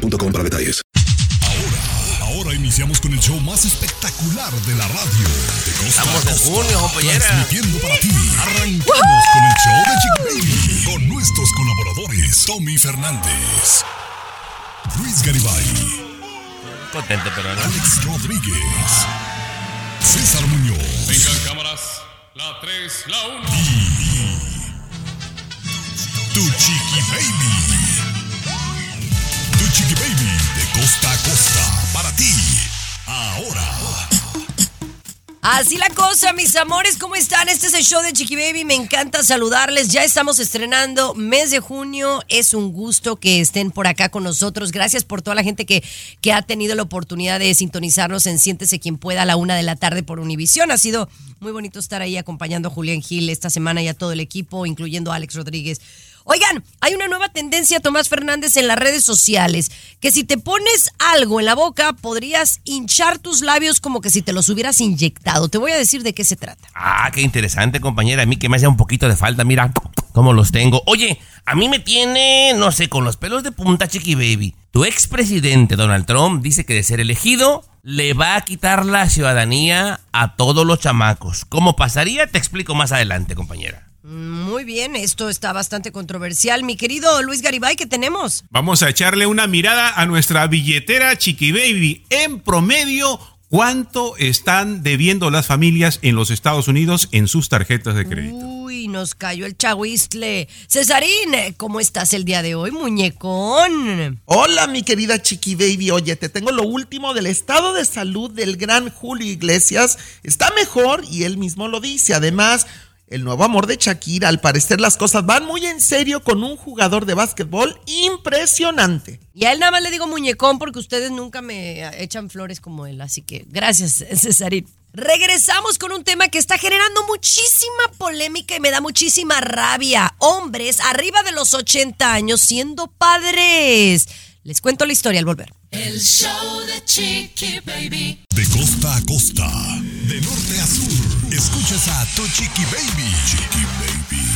boostmobile.com para detalles. Ahora, ahora iniciamos con el show más espectacular de la radio. De costa Estamos costa, junio, compañera. Transmitiendo para ti. Arrancamos con el show de Chick Baby. Con nuestros colaboradores, Tommy Fernández, Luis Garibay, Contento, pero no. Alex Rodríguez, César Muñoz. Vengan cámaras, la 3, la 1. Tu Chiqui Baby. Chiqui Baby de costa a costa para ti. Ahora. Así la cosa, mis amores, ¿cómo están? Este es el show de Chiqui Baby, me encanta saludarles. Ya estamos estrenando mes de junio, es un gusto que estén por acá con nosotros. Gracias por toda la gente que, que ha tenido la oportunidad de sintonizarnos en Siéntese quien pueda a la una de la tarde por Univisión. Ha sido muy bonito estar ahí acompañando a Julián Gil esta semana y a todo el equipo, incluyendo a Alex Rodríguez. Oigan, hay una nueva tendencia, Tomás Fernández, en las redes sociales, que si te pones algo en la boca, podrías hinchar tus labios como que si te los hubieras inyectado. Te voy a decir de qué se trata. Ah, qué interesante, compañera. A mí que me hace un poquito de falta, mira cómo los tengo. Oye, a mí me tiene, no sé, con los pelos de punta, Chiqui Baby. Tu expresidente Donald Trump dice que de ser elegido, le va a quitar la ciudadanía a todos los chamacos. ¿Cómo pasaría? Te explico más adelante, compañera. Muy bien, esto está bastante controversial. Mi querido Luis Garibay, ¿qué tenemos? Vamos a echarle una mirada a nuestra billetera Chiqui Baby. En promedio, ¿cuánto están debiendo las familias en los Estados Unidos en sus tarjetas de crédito? Uy, nos cayó el chahuistle. Cesarín, ¿cómo estás el día de hoy, muñecón? Hola, mi querida Chiqui Baby. Oye, te tengo lo último del estado de salud del gran Julio Iglesias. Está mejor y él mismo lo dice. Además, el nuevo amor de Shakira, al parecer las cosas van muy en serio con un jugador de básquetbol impresionante. Y a él nada más le digo muñecón porque ustedes nunca me echan flores como él. Así que gracias, Cesarín. Regresamos con un tema que está generando muchísima polémica y me da muchísima rabia. Hombres arriba de los 80 años siendo padres. Les cuento la historia al volver. El show de Chiqui Baby. De costa a costa, de norte a sur, escuchas a tu Chiqui Baby. Chiqui Baby.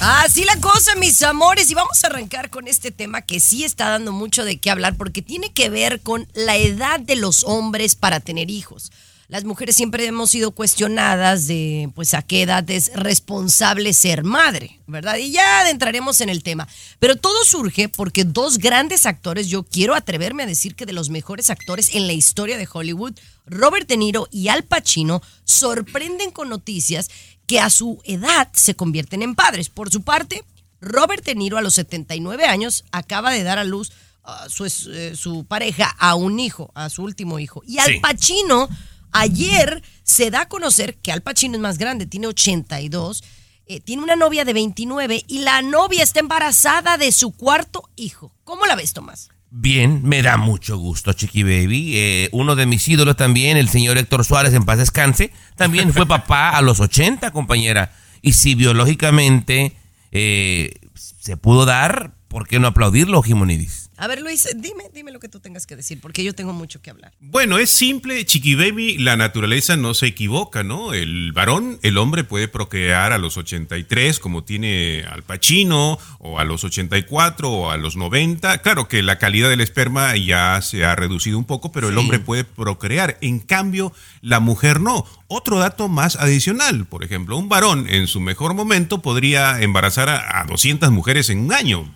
Así la cosa, mis amores. Y vamos a arrancar con este tema que sí está dando mucho de qué hablar porque tiene que ver con la edad de los hombres para tener hijos. Las mujeres siempre hemos sido cuestionadas de pues a qué edad es responsable ser madre, ¿verdad? Y ya adentraremos en el tema. Pero todo surge porque dos grandes actores, yo quiero atreverme a decir que de los mejores actores en la historia de Hollywood, Robert De Niro y Al Pacino, sorprenden con noticias que a su edad se convierten en padres. Por su parte, Robert De Niro a los 79 años acaba de dar a luz a su, eh, su pareja a un hijo, a su último hijo. Y Al Sí. Pacino ayer se da a conocer que Al Pacino es más grande, tiene 82, eh, tiene una novia de 29 y la novia está embarazada de su cuarto hijo. ¿Cómo la ves, Tomás? Bien, me da mucho gusto, Chiqui Baby. Eh, uno de mis ídolos también, el señor Héctor Suárez, en paz descanse, también fue papá a los 80, compañera. Y si biológicamente eh, se pudo dar, ¿por qué no aplaudirlo, Jimonidis? A ver, Luis, dime, dime lo que tú tengas que decir, porque yo tengo mucho que hablar. Bueno, es simple, Chiqui Baby, la naturaleza no se equivoca, ¿no? El varón, el hombre puede procrear a los 83, como tiene Al Pacino, o a los 84, o a los 90. Claro que la calidad del esperma ya se ha reducido un poco, pero el hombre puede procrear. En cambio, la mujer no. Otro dato más adicional, por ejemplo, un varón en su mejor momento podría embarazar a, a 200 mujeres en un año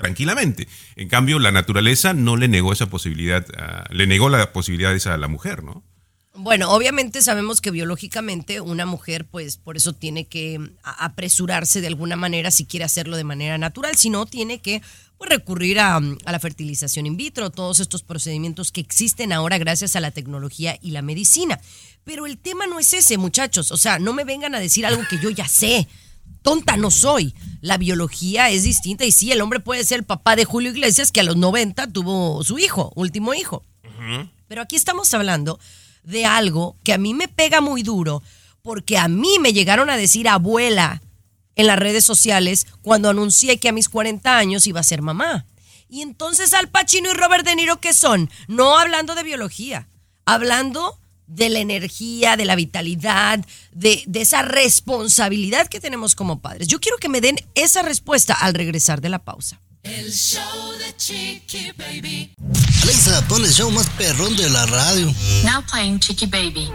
tranquilamente. En cambio, la naturaleza no le negó esa posibilidad, ah, le negó la posibilidad esa a la mujer, ¿no? Bueno, obviamente sabemos que biológicamente una mujer, pues por eso tiene que a- apresurarse de alguna manera si quiere hacerlo de manera natural, si no, tiene que pues, recurrir a, a la fertilización in vitro, todos estos procedimientos que existen ahora gracias a la tecnología y la medicina. Pero el tema no es ese, muchachos, o sea, no me vengan a decir algo que yo ya sé. Tonta no soy. La biología es distinta y sí, el hombre puede ser el papá de Julio Iglesias que a los 90 tuvo su hijo, último hijo. Pero aquí estamos hablando de algo que a mí me pega muy duro porque a mí me llegaron a decir abuela en las redes sociales cuando anuncié que a mis 40 años iba a ser mamá. Y entonces Al Pacino y Robert De Niro, ¿qué son? No hablando de biología, hablando de la energía, de la vitalidad, de, de esa responsabilidad que tenemos como padres. Yo quiero que me den esa respuesta al regresar de la pausa. El show de Chiqui Baby. Alexa, pon el show más perrón de la radio. Now playing Chiqui Baby.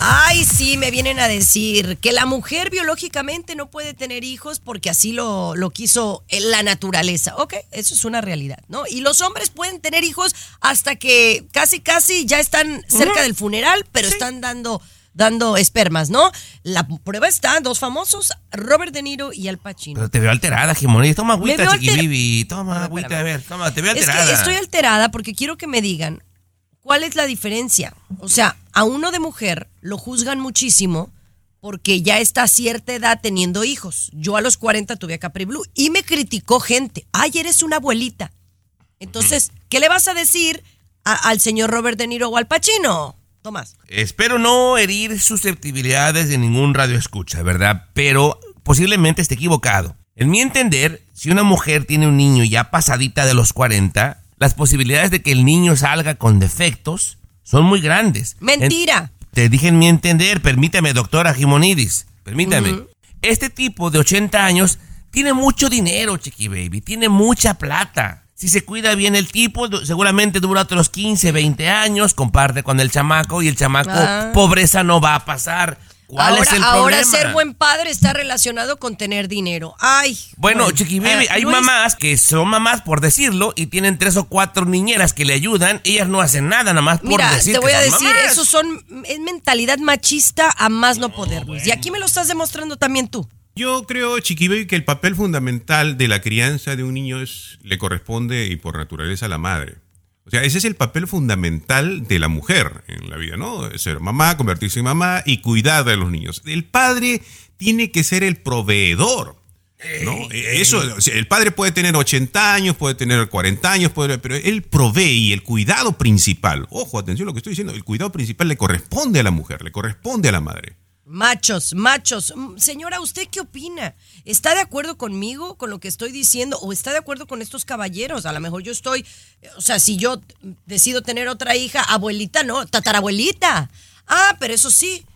Ay, sí, me vienen a decir que la mujer biológicamente no puede tener hijos porque así lo, lo quiso la naturaleza. Ok, eso es una realidad, ¿no? Y los hombres pueden tener hijos hasta que casi, casi ya están cerca del funeral, pero están dando, dando espermas, ¿no? La prueba está, dos famosos, Robert De Niro y Al Pacino. Pero te veo alterada, Jimoni. Toma agüita, veo chiqui altera- baby. Toma agüita, a ver. Toma, te veo Es alterada. que estoy alterada porque quiero que me digan cuál es la diferencia. O sea, a uno de mujer lo juzgan muchísimo porque ya está a cierta edad teniendo hijos. Yo a los 40 tuve a Capri Blue y me criticó gente. Ay, eres una abuelita. Entonces, ¿qué le vas a decir al señor Robert De Niro o al Pacino? Tomás. Espero no herir susceptibilidades de ningún radio escucha, ¿verdad? Pero posiblemente esté equivocado. En mi entender, si una mujer tiene un niño ya pasadita de los 40, las posibilidades de que el niño salga con defectos son muy grandes. Mentira. En- te dije en mi entender, permítame, doctora Jimonidis, permítame. Este tipo de 80 años tiene mucho dinero, Chiqui Baby, tiene mucha plata. Si se cuida bien el tipo, seguramente dura otros 15, 20 años, comparte con el chamaco y el chamaco, Ah. pobreza no va a pasar. ¿Cuál ahora, es el ahora problema? ser buen padre está relacionado con tener dinero. Ay. Bueno, Chiqui Baby, eh, hay Luis, mamás que son mamás por decirlo y tienen tres o cuatro niñeras que le ayudan. Ellas no hacen nada, nada más por Mira, decir te que voy a son decir, mamás. eso son es mentalidad machista a más no poder. Luis. Y aquí me lo estás demostrando también tú. Yo creo, Chiqui Baby, que el papel fundamental de la crianza de un niño es, le corresponde y por naturaleza a la madre. O sea, ese es el papel fundamental de la mujer en la vida, ¿no? Ser mamá, convertirse en mamá y cuidar de los niños. El padre tiene que ser el proveedor. ¿no? Eso, o sea, el padre puede tener 80 años, puede tener 40 años, puede- pero él provee y el cuidado principal, ojo, atención a lo que estoy diciendo, el cuidado principal le corresponde a la mujer, le corresponde a la madre. Machos, machos. Mm, Señora, ¿usted qué opina? ¿Está de acuerdo conmigo con lo que estoy diciendo o está de acuerdo con estos caballeros? A lo mejor yo estoy, eh, o sea, si yo decido tener otra hija, abuelita, no, tatarabuelita. Ah, pero eso sí,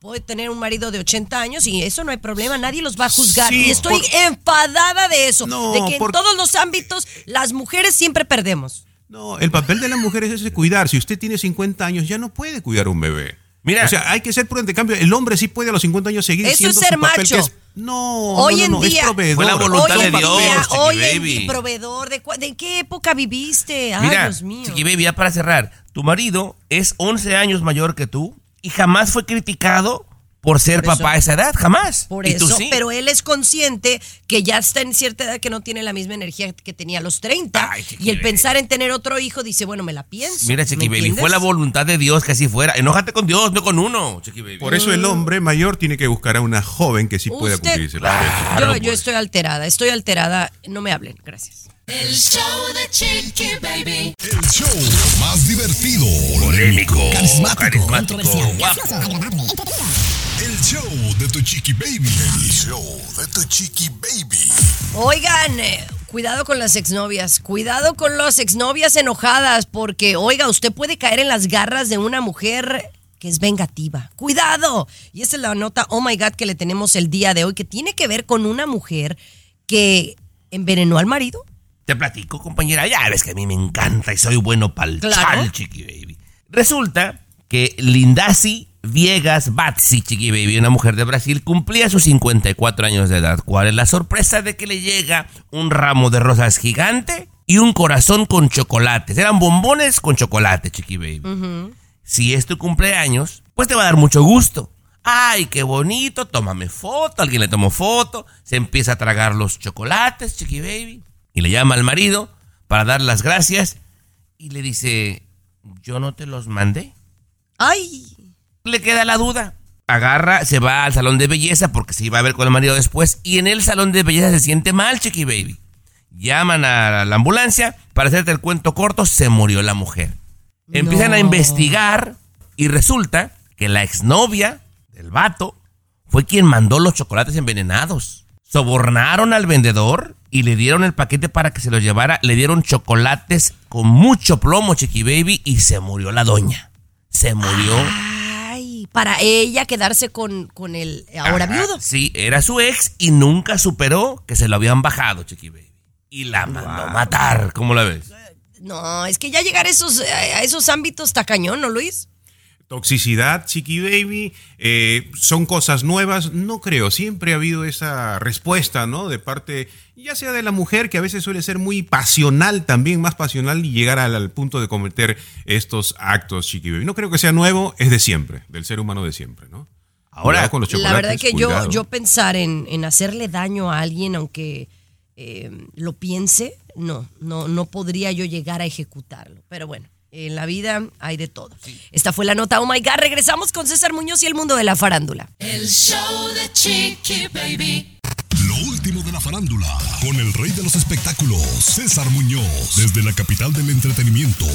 puede tener un marido de 80 años y eso no hay problema, nadie los va a juzgar. Sí, y estoy por- enfadada de eso, No, de que por- en todos los ámbitos las mujeres siempre perdemos. No, el papel de la mujer es ese cuidar. Si usted tiene 50 años, ya no puede cuidar un bebé. Mira. O sea, hay que ser prudente. En cambio, el hombre sí puede a los 50 años seguir Eso siendo es ser su papel, macho. que es- no, Hoy no, no, en no, día, es proveedor. Fue la voluntad hoy de en Dios, día, hoy en Baby. día, proveedor, ¿de, de qué época viviste? Ay, Mira, Dios mío. Chiqui Baby, ya para cerrar, tu marido es 11 años mayor que tú y jamás fue criticado por ser Por eso. papá a esa edad, jamás. Por y tú eso, sí. pero él es consciente que ya está en cierta edad que no tiene la misma energía que tenía a los 30. Ay, Chiqui y el pensar en tener otro hijo dice, bueno, me la pienso. Mira, ¿me Chiqui Baby, fue la voluntad de Dios que así fuera. Enójate con Dios, no con uno, Chiqui Baby. Por eso el hombre mayor tiene que buscar a una joven que sí pueda Usted- cumplir ese papel. Yo, Claro, yo pues. estoy alterada, estoy alterada. No me hablen, gracias. El show de Chiqui Baby. El show más divertido, Polémico, Carismático, carismático, guapo. El show de tu chiqui baby. El show de tu chiqui baby. Oigan, eh, cuidado con las exnovias, cuidado con las exnovias enojadas, porque, oiga, usted puede caer en las garras de una mujer que es vengativa. ¡Cuidado! Y esa es la nota, oh my God, que le tenemos el día de hoy, que tiene que ver con una mujer que envenenó al marido. Te platico, compañera. Ya ves que a mí me encanta y soy bueno para el Claro. chal, Chiqui Baby. Resulta que Lindasi Viegas Batsi, Chiqui Baby, una mujer de Brasil, cumplía sus 54 años de edad. ¿Cuál es la sorpresa de que le llega un ramo de rosas gigante y un corazón con chocolates? Eran bombones con chocolate, Chiqui Baby. Si es tu cumpleaños, pues te va a dar mucho gusto. Ay, qué bonito, tómame foto, alguien le tomó foto, se empieza a tragar los chocolates, Chiqui Baby, y le llama al marido para dar las gracias y le dice, yo no te los mandé. ¡Ay! Le queda la duda. agarra, se va al salón de belleza porque se iba a ver con el marido después. Y en el salón de belleza se siente mal, Chiqui Baby. Llaman a la ambulancia. Para hacerte el cuento corto, se murió la mujer. Empiezan a investigar y resulta que la exnovia del vato fue quien mandó los chocolates envenenados. Sobornaron al vendedor y le dieron el paquete para que se los llevara. Le dieron chocolates con mucho plomo, Chiqui Baby, y se murió la doña. Se murió. Ay, para ella quedarse con, con el ahora Ajá, viudo. Sí, era su ex y nunca superó que se lo habían bajado, Chiqui Baby. Y la mandó a matar. ¿Cómo la ves? No, es que ya llegar a esos, a esos ámbitos está cañón, ¿no, Luis? Toxicidad, Chiqui Baby, eh, son cosas nuevas, no creo, siempre ha habido esa respuesta, ¿no? De parte, ya sea de la mujer, que a veces suele ser muy pasional también, más pasional y llegar al, al punto de cometer estos actos, Chiqui Baby. No creo que sea nuevo, es de siempre, del ser humano de siempre, ¿no? Ahora, con los La verdad que yo, yo pensar en, en hacerle daño a alguien, aunque eh, lo piense, no, no, no podría yo llegar a ejecutarlo. Pero bueno, en la vida hay de todo. Esta fue la nota. Oh my God, regresamos con César Muñoz y el mundo de la farándula. El show de Chiqui Baby. Lo último de la farándula, con el rey de los espectáculos, César Muñoz, desde la capital del entretenimiento,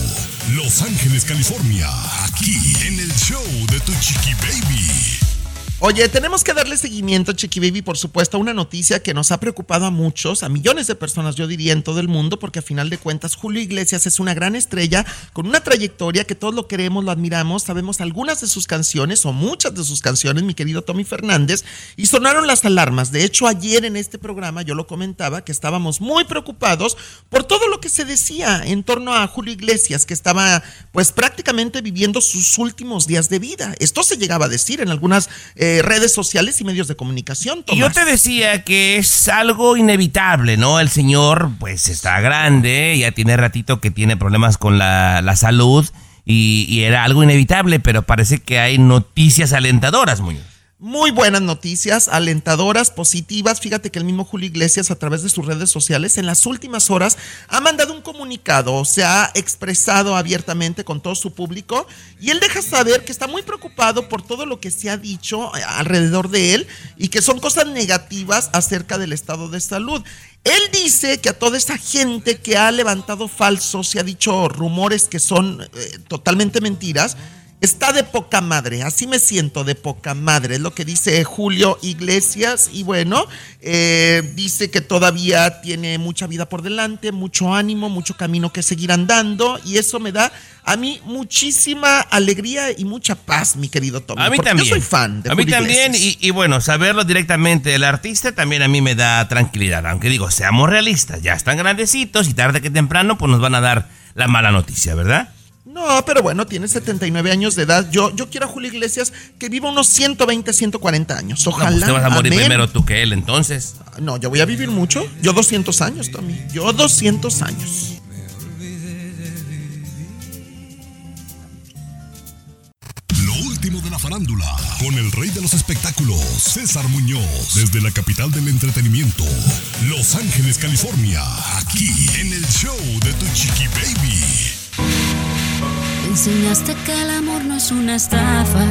Los Ángeles, California, aquí en el show de Tu Chiqui Baby. Oye, tenemos que darle seguimiento, Chiqui Baby, por supuesto, a una noticia que nos ha preocupado a muchos, a millones de personas, yo diría, en todo el mundo, porque a final de cuentas Julio Iglesias es una gran estrella con una trayectoria que todos lo queremos, lo admiramos, sabemos algunas de sus canciones o muchas de sus canciones, mi querido Tommy Fernández, y sonaron las alarmas. De hecho, ayer en este programa yo lo comentaba que estábamos muy preocupados por todo lo que se decía en torno a Julio Iglesias, que estaba pues prácticamente viviendo sus últimos días de vida. Esto se llegaba a decir en algunas eh, redes sociales y medios de comunicación. Y yo te decía que es algo inevitable, ¿no? El señor, pues, está grande, ya tiene ratito que tiene problemas con la, la salud y, y era algo inevitable, pero parece que hay noticias alentadoras, Muñoz. Muy buenas noticias, alentadoras, positivas. Fíjate que el mismo Julio Iglesias a través de sus redes sociales en las últimas horas ha mandado un comunicado, se ha expresado abiertamente con todo su público y él deja saber que está muy preocupado por todo lo que se ha dicho alrededor de él y que son cosas negativas acerca del estado de salud. Él dice que a toda esa gente que ha levantado falsos y ha dicho rumores que son eh, totalmente mentiras, Está de poca madre, así me siento de poca madre, es lo que dice Julio Iglesias y bueno, eh, dice que todavía tiene mucha vida por delante, mucho ánimo, mucho camino que seguir andando y eso me da a mí muchísima alegría y mucha paz, mi querido Tommy. A mí porque también. Yo soy fan de A mí Julio también, y, y bueno, saberlo directamente del artista también a mí me da tranquilidad. Aunque digo, seamos realistas, ya están grandecitos y tarde que temprano pues nos van a dar la mala noticia, ¿verdad? No, pero bueno, tiene 79 años de edad. Yo, yo quiero a Julio Iglesias que viva unos 120, 140 años. No, Ojalá. pues te vas a morir amén. primero tú que él, entonces. No, yo voy a vivir mucho. Yo 200 años, Tommy. Yo 200 años. Lo último de la farándula, con el rey de los espectáculos, César Muñoz, desde la capital del entretenimiento, Los Ángeles, California, aquí en el show de Tu Chiqui Baby. Enseñaste que el amor no es una estafa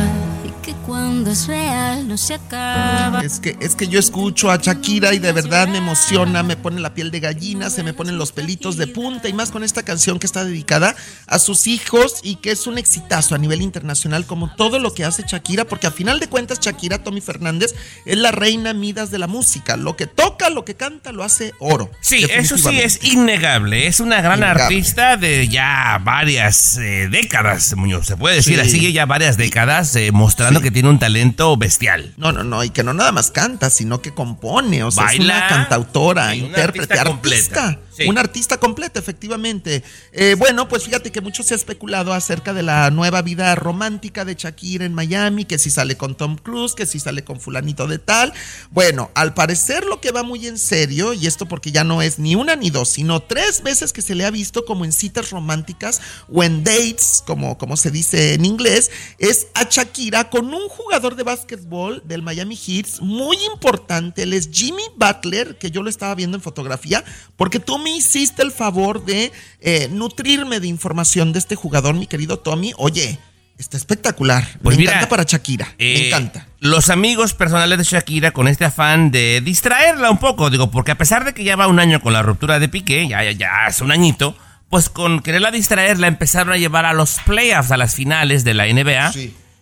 y que cuando es real no se acaba. Es que, es que yo escucho a Shakira y de verdad me emociona, me pone la piel de gallina, se me ponen los pelitos de punta y más con esta canción que está dedicada a sus hijos y que es un exitazo a nivel internacional como todo lo que hace Shakira, porque a final de cuentas Shakira, Tommy Fernández, es la reina Midas de la música. Lo que toca, lo que canta, lo hace oro. Sí, eso sí es innegable. Es una gran Innegable. artista de ya varias eh, décadas, Muñoz. Se puede decir Sí. así, ya varias décadas, eh, mostrando que tiene un talento bestial. No, no, no, y que no nada más canta, sino que compone, o sea, Baila. es una cantautora, Sí, una intérprete, artista artista. Una artista completa, efectivamente. Eh, bueno, pues fíjate que mucho se ha especulado acerca de la nueva vida romántica de Shakira en Miami, que si sale con Tom Cruise, que si sale con fulanito de tal. Bueno, al parecer lo que va muy en serio, y esto porque ya no es ni una ni dos, sino tres veces que se le ha visto como en citas románticas o en dates, como, como se dice en inglés, es a Shakira con un jugador de básquetbol del Miami Heat muy importante. Él es Jimmy Butler, que yo lo estaba viendo en fotografía, porque tú me hiciste el favor de eh, nutrirme de información de este jugador, mi querido Tommy. Oye, Está espectacular. Pues me mira, encanta para Shakira. Eh, me encanta. Los amigos personales de Shakira con este afán de distraerla un poco, digo, porque a pesar de que ya va un año con la ruptura de Piqué, ya, ya, ya hace un añito, pues con quererla distraerla empezaron a llevar a los playoffs, a las finales de la NBA,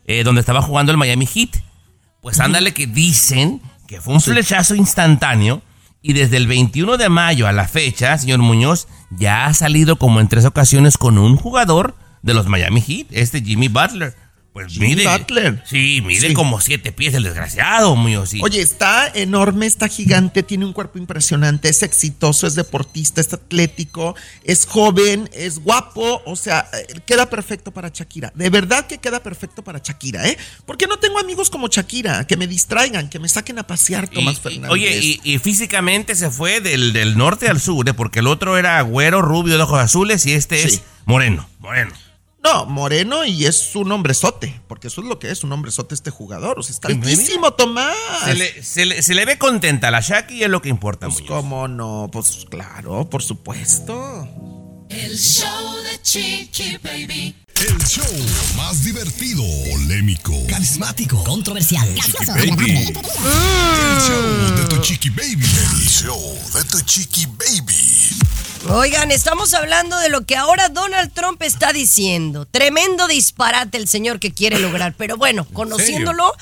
eh, donde estaba jugando el Miami Heat. Pues ándale que dicen que fue un flechazo instantáneo y desde el 21 de mayo a la fecha, señor Muñoz, ya ha salido como en tres ocasiones con un jugador de los Miami Heat, este Jimmy Butler. Pues mide. Butler. Sí, mide Sí. como siete pies el desgraciado, Muñoz. sí. Oye, está enorme, está gigante, tiene un cuerpo impresionante, es exitoso, es deportista, es atlético, es joven, es guapo, o sea, eh, queda perfecto para Shakira. De verdad que queda perfecto para Shakira, ¿eh? Porque no tengo amigos como Shakira, que me distraigan, que me saquen a pasear, Tomás y- Fernández. oye, y, y físicamente se fue del, del norte al sur, ¿eh? porque el otro era güero, rubio, de ojos azules y este Sí. es moreno, moreno. No, moreno y es un hombrezote, porque eso es lo que es un hombrezote este jugador. O sea, está altísimo, Tomás. Se le, se le- se le ve contenta a la Shaki y es lo que importa, Pues Muñoz. cómo no, pues claro, por supuesto. El show de Chiqui Baby. El show más divertido, polémico, Carismático. Controversial. Chiqui Baby. El show de tu Chiqui Baby. El show de tu Chiqui Baby. Oigan, estamos hablando de lo que ahora Donald Trump está diciendo. Tremendo disparate el señor que quiere lograr. Pero bueno, conociéndolo,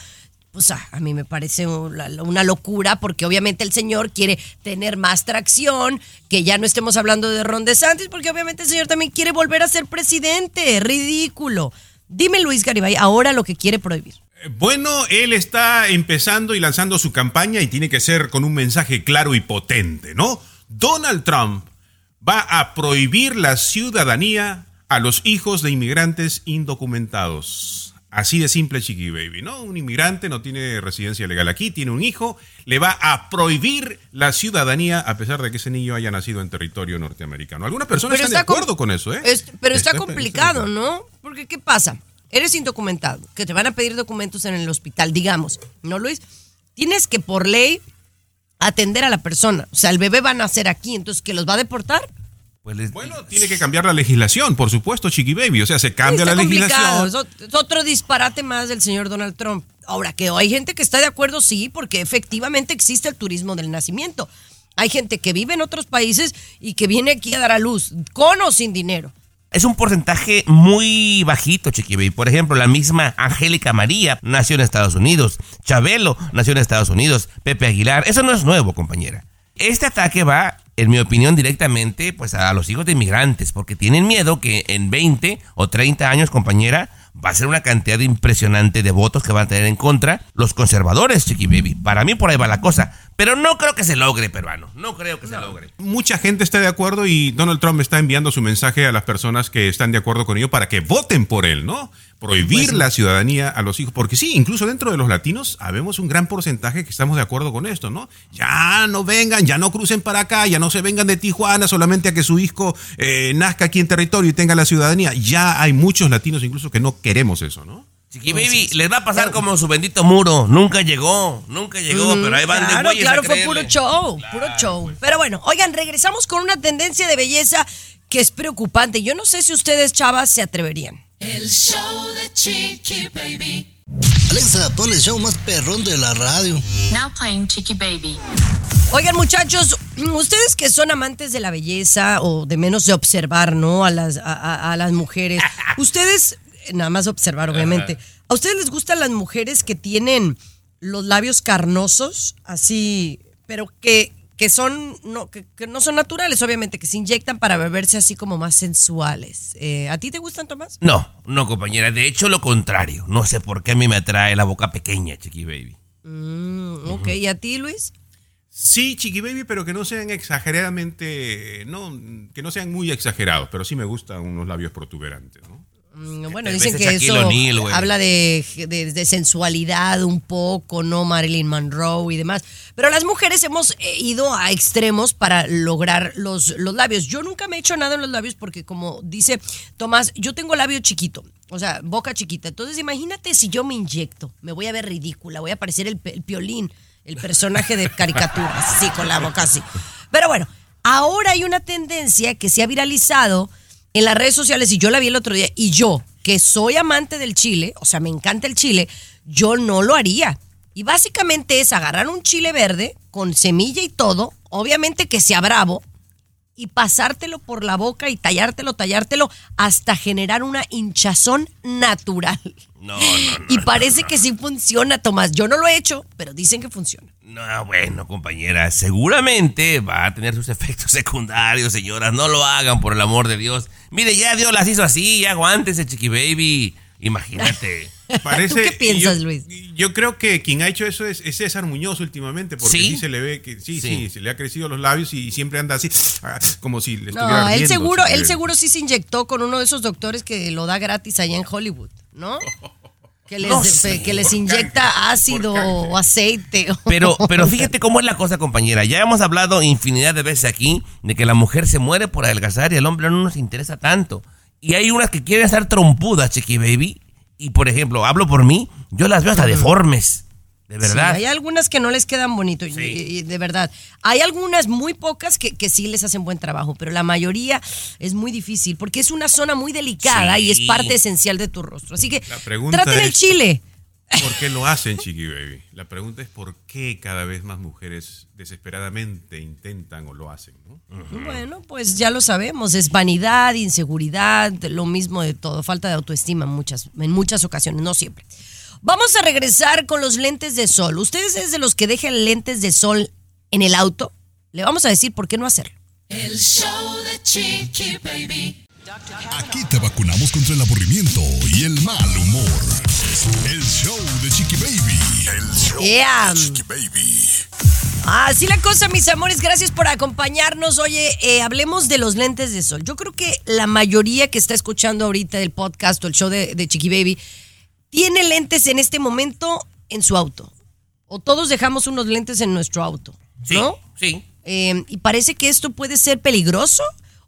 pues ah, a mí me parece una, una locura porque obviamente el señor quiere tener más tracción, que ya no estemos hablando de Ron DeSantis, porque obviamente el señor también quiere volver a ser presidente. Ridículo. Dime Luis Garibay, ahora lo que quiere prohibir. Bueno, él está empezando y lanzando su campaña y tiene que ser con un mensaje claro y potente, ¿no? Donald Trump va a prohibir la ciudadanía a los hijos de inmigrantes indocumentados. Así de simple, Chiqui Baby, ¿no? Un inmigrante no tiene residencia legal aquí, tiene un hijo, le va a prohibir la ciudadanía a pesar de que ese niño haya nacido en territorio norteamericano. Algunas personas Pero están de está acuerdo con eso, ¿eh? Es- pero está Está- complicado, ¿no? Porque ¿qué pasa? Eres indocumentado, que te van a pedir documentos en el hospital, digamos, ¿no, Luis? Tienes que por ley atender a la persona. O sea, el bebé va a nacer aquí, entonces ¿que los va a deportar? Pues les- Bueno, tiene que cambiar la legislación, por supuesto, Chiqui Baby. O sea, se cambia Está la legislación. Es otro disparate más del señor Donald Trump. Ahora, que hay gente que está de acuerdo, sí, porque efectivamente existe el turismo del nacimiento. Hay gente que vive en otros países y que viene aquí a dar a luz, con o sin dinero. Es un porcentaje muy bajito, Chiqui Baby. Por ejemplo, la misma Angélica María nació en Estados Unidos. Chabelo nació en Estados Unidos. Pepe Aguilar. Eso no es nuevo, compañera. Este ataque va, en mi opinión, directamente pues, a los hijos de inmigrantes, porque tienen miedo que en 20 o 30 años, compañera, va a ser una cantidad impresionante de votos que van a tener en contra los conservadores, Chiqui Baby. Para mí por ahí va la cosa. Pero no creo que se logre, peruano. No creo que se logre. Mucha gente está de acuerdo y Donald Trump está enviando su mensaje a las personas que están de acuerdo con ello para que voten por él, ¿no? Prohibir Pues la ciudadanía a los hijos. Porque sí, incluso dentro de los latinos habemos un gran porcentaje que estamos de acuerdo con esto, ¿no? Ya no vengan, ya no crucen para acá, ya no se vengan de Tijuana solamente a que su hijo eh, nazca aquí en territorio y tenga la ciudadanía. Ya hay muchos latinos incluso que no queremos eso, ¿no? Chiqui Baby, les va a pasar como su bendito muro. Nunca llegó, nunca llegó, pero ahí van de claro, a claro, fue puro show, puro show. Pero bueno, oigan, regresamos con una tendencia de belleza que es preocupante. Yo no sé si ustedes, chavas, se atreverían. El show de Chiqui Baby. Alexa, pon el show más perrón de la radio. Now playing Chiqui Baby. Oigan, muchachos, ustedes que son amantes de la belleza o de menos de observar, ¿no? A las, a, a- a las mujeres. Ustedes, nada más observar, obviamente. ¿A ustedes les gustan las mujeres que tienen los labios carnosos, así, pero que, que son, no, que, que no son naturales, obviamente, que se inyectan para verse así como más sensuales? Eh, ¿A ti te gustan, Tomás? No, no, compañera. De hecho, lo contrario. No sé por qué a mí me atrae la boca pequeña, Chiqui Baby. Mm, ok, ¿y a ti, Luis? Sí, Chiqui Baby, pero que no sean exageradamente, no, que no sean muy exagerados, pero sí me gustan unos labios protuberantes, ¿no? Mm, Bueno, Te dicen que eso habla de, de- de sensualidad un poco, ¿no? Marilyn Monroe y demás. Pero las mujeres hemos eh, ido a extremos para lograr los, los labios. Yo nunca me he hecho nada en los labios porque, como dice Tomás, yo tengo labio chiquito, o sea, boca chiquita. Entonces, imagínate si yo me inyecto, me voy a ver ridícula, voy a parecer el, el piolín, el personaje de caricaturas, sí, con la boca así. Pero bueno, ahora hay una tendencia que se ha viralizado en las redes sociales y yo la vi el otro día y yo, que soy amante del chile, o sea, me encanta el chile, yo no lo haría. Y básicamente es agarrar un chile verde con semilla y todo, obviamente que sea bravo, y pasártelo por la boca y tallártelo, tallártelo hasta generar una hinchazón natural. No, no, no. y parece que sí funciona, Tomás. Yo no lo he hecho, pero dicen que funciona. No, bueno, compañera, seguramente va a tener sus efectos secundarios, señoras. No lo hagan, por el amor de Dios. Mire, ya Dios las hizo así, ya aguántese, chiqui baby. Imagínate. Parece, ¿Tú qué piensas, yo, Luis? Yo creo que quien ha hecho eso es, es César Muñoz últimamente, porque ¿Sí? sí, se le ve que sí, sí, Sí. se le ha crecido los labios y siempre anda así, ah, como si le estuviera No, él ardiendo, seguro, si él seguro sí se inyectó con uno de esos doctores que lo da gratis allá en Hollywood, ¿no? Que les, No sé. que les inyecta ácido o aceite. Pero, pero fíjate cómo es la cosa, compañera. Ya hemos hablado infinidad de veces aquí de que la mujer se muere por adelgazar y al hombre no nos interesa tanto. Y hay unas que quieren estar trompudas, chiqui baby. Y por ejemplo, hablo por mí, yo las veo hasta deformes. De verdad. Sí, hay algunas que no les quedan bonitos, y- y- de verdad. Hay algunas muy pocas que, que sí les hacen buen trabajo, pero la mayoría es muy difícil porque es una zona muy delicada Sí. y es parte esencial de tu rostro. Así que traten el chile. ¿Por qué lo hacen, Chiqui Baby? La pregunta es por qué cada vez más mujeres desesperadamente intentan o lo hacen, ¿no? Bueno, pues ya lo sabemos, es vanidad, inseguridad, lo mismo de todo, falta de autoestima en muchas, en muchas ocasiones, no siempre. Vamos a regresar con los lentes de sol. ¿Ustedes es de los que dejan lentes de sol en el auto? Le vamos a decir por qué no hacerlo. El show de Chiqui Baby. Aquí te vacunamos contra el aburrimiento y el mal humor. El show de Chiqui Baby. El show Yeah. de Chiqui Baby. Así la cosa, mis amores, gracias por acompañarnos. Oye, eh, hablemos de los lentes de sol. Yo creo que la mayoría que está escuchando ahorita el podcast o el show de, de Chiqui Baby tiene lentes en este momento en su auto. O todos dejamos unos lentes en nuestro auto, Sí, ¿no? sí. Eh, y parece que esto puede ser peligroso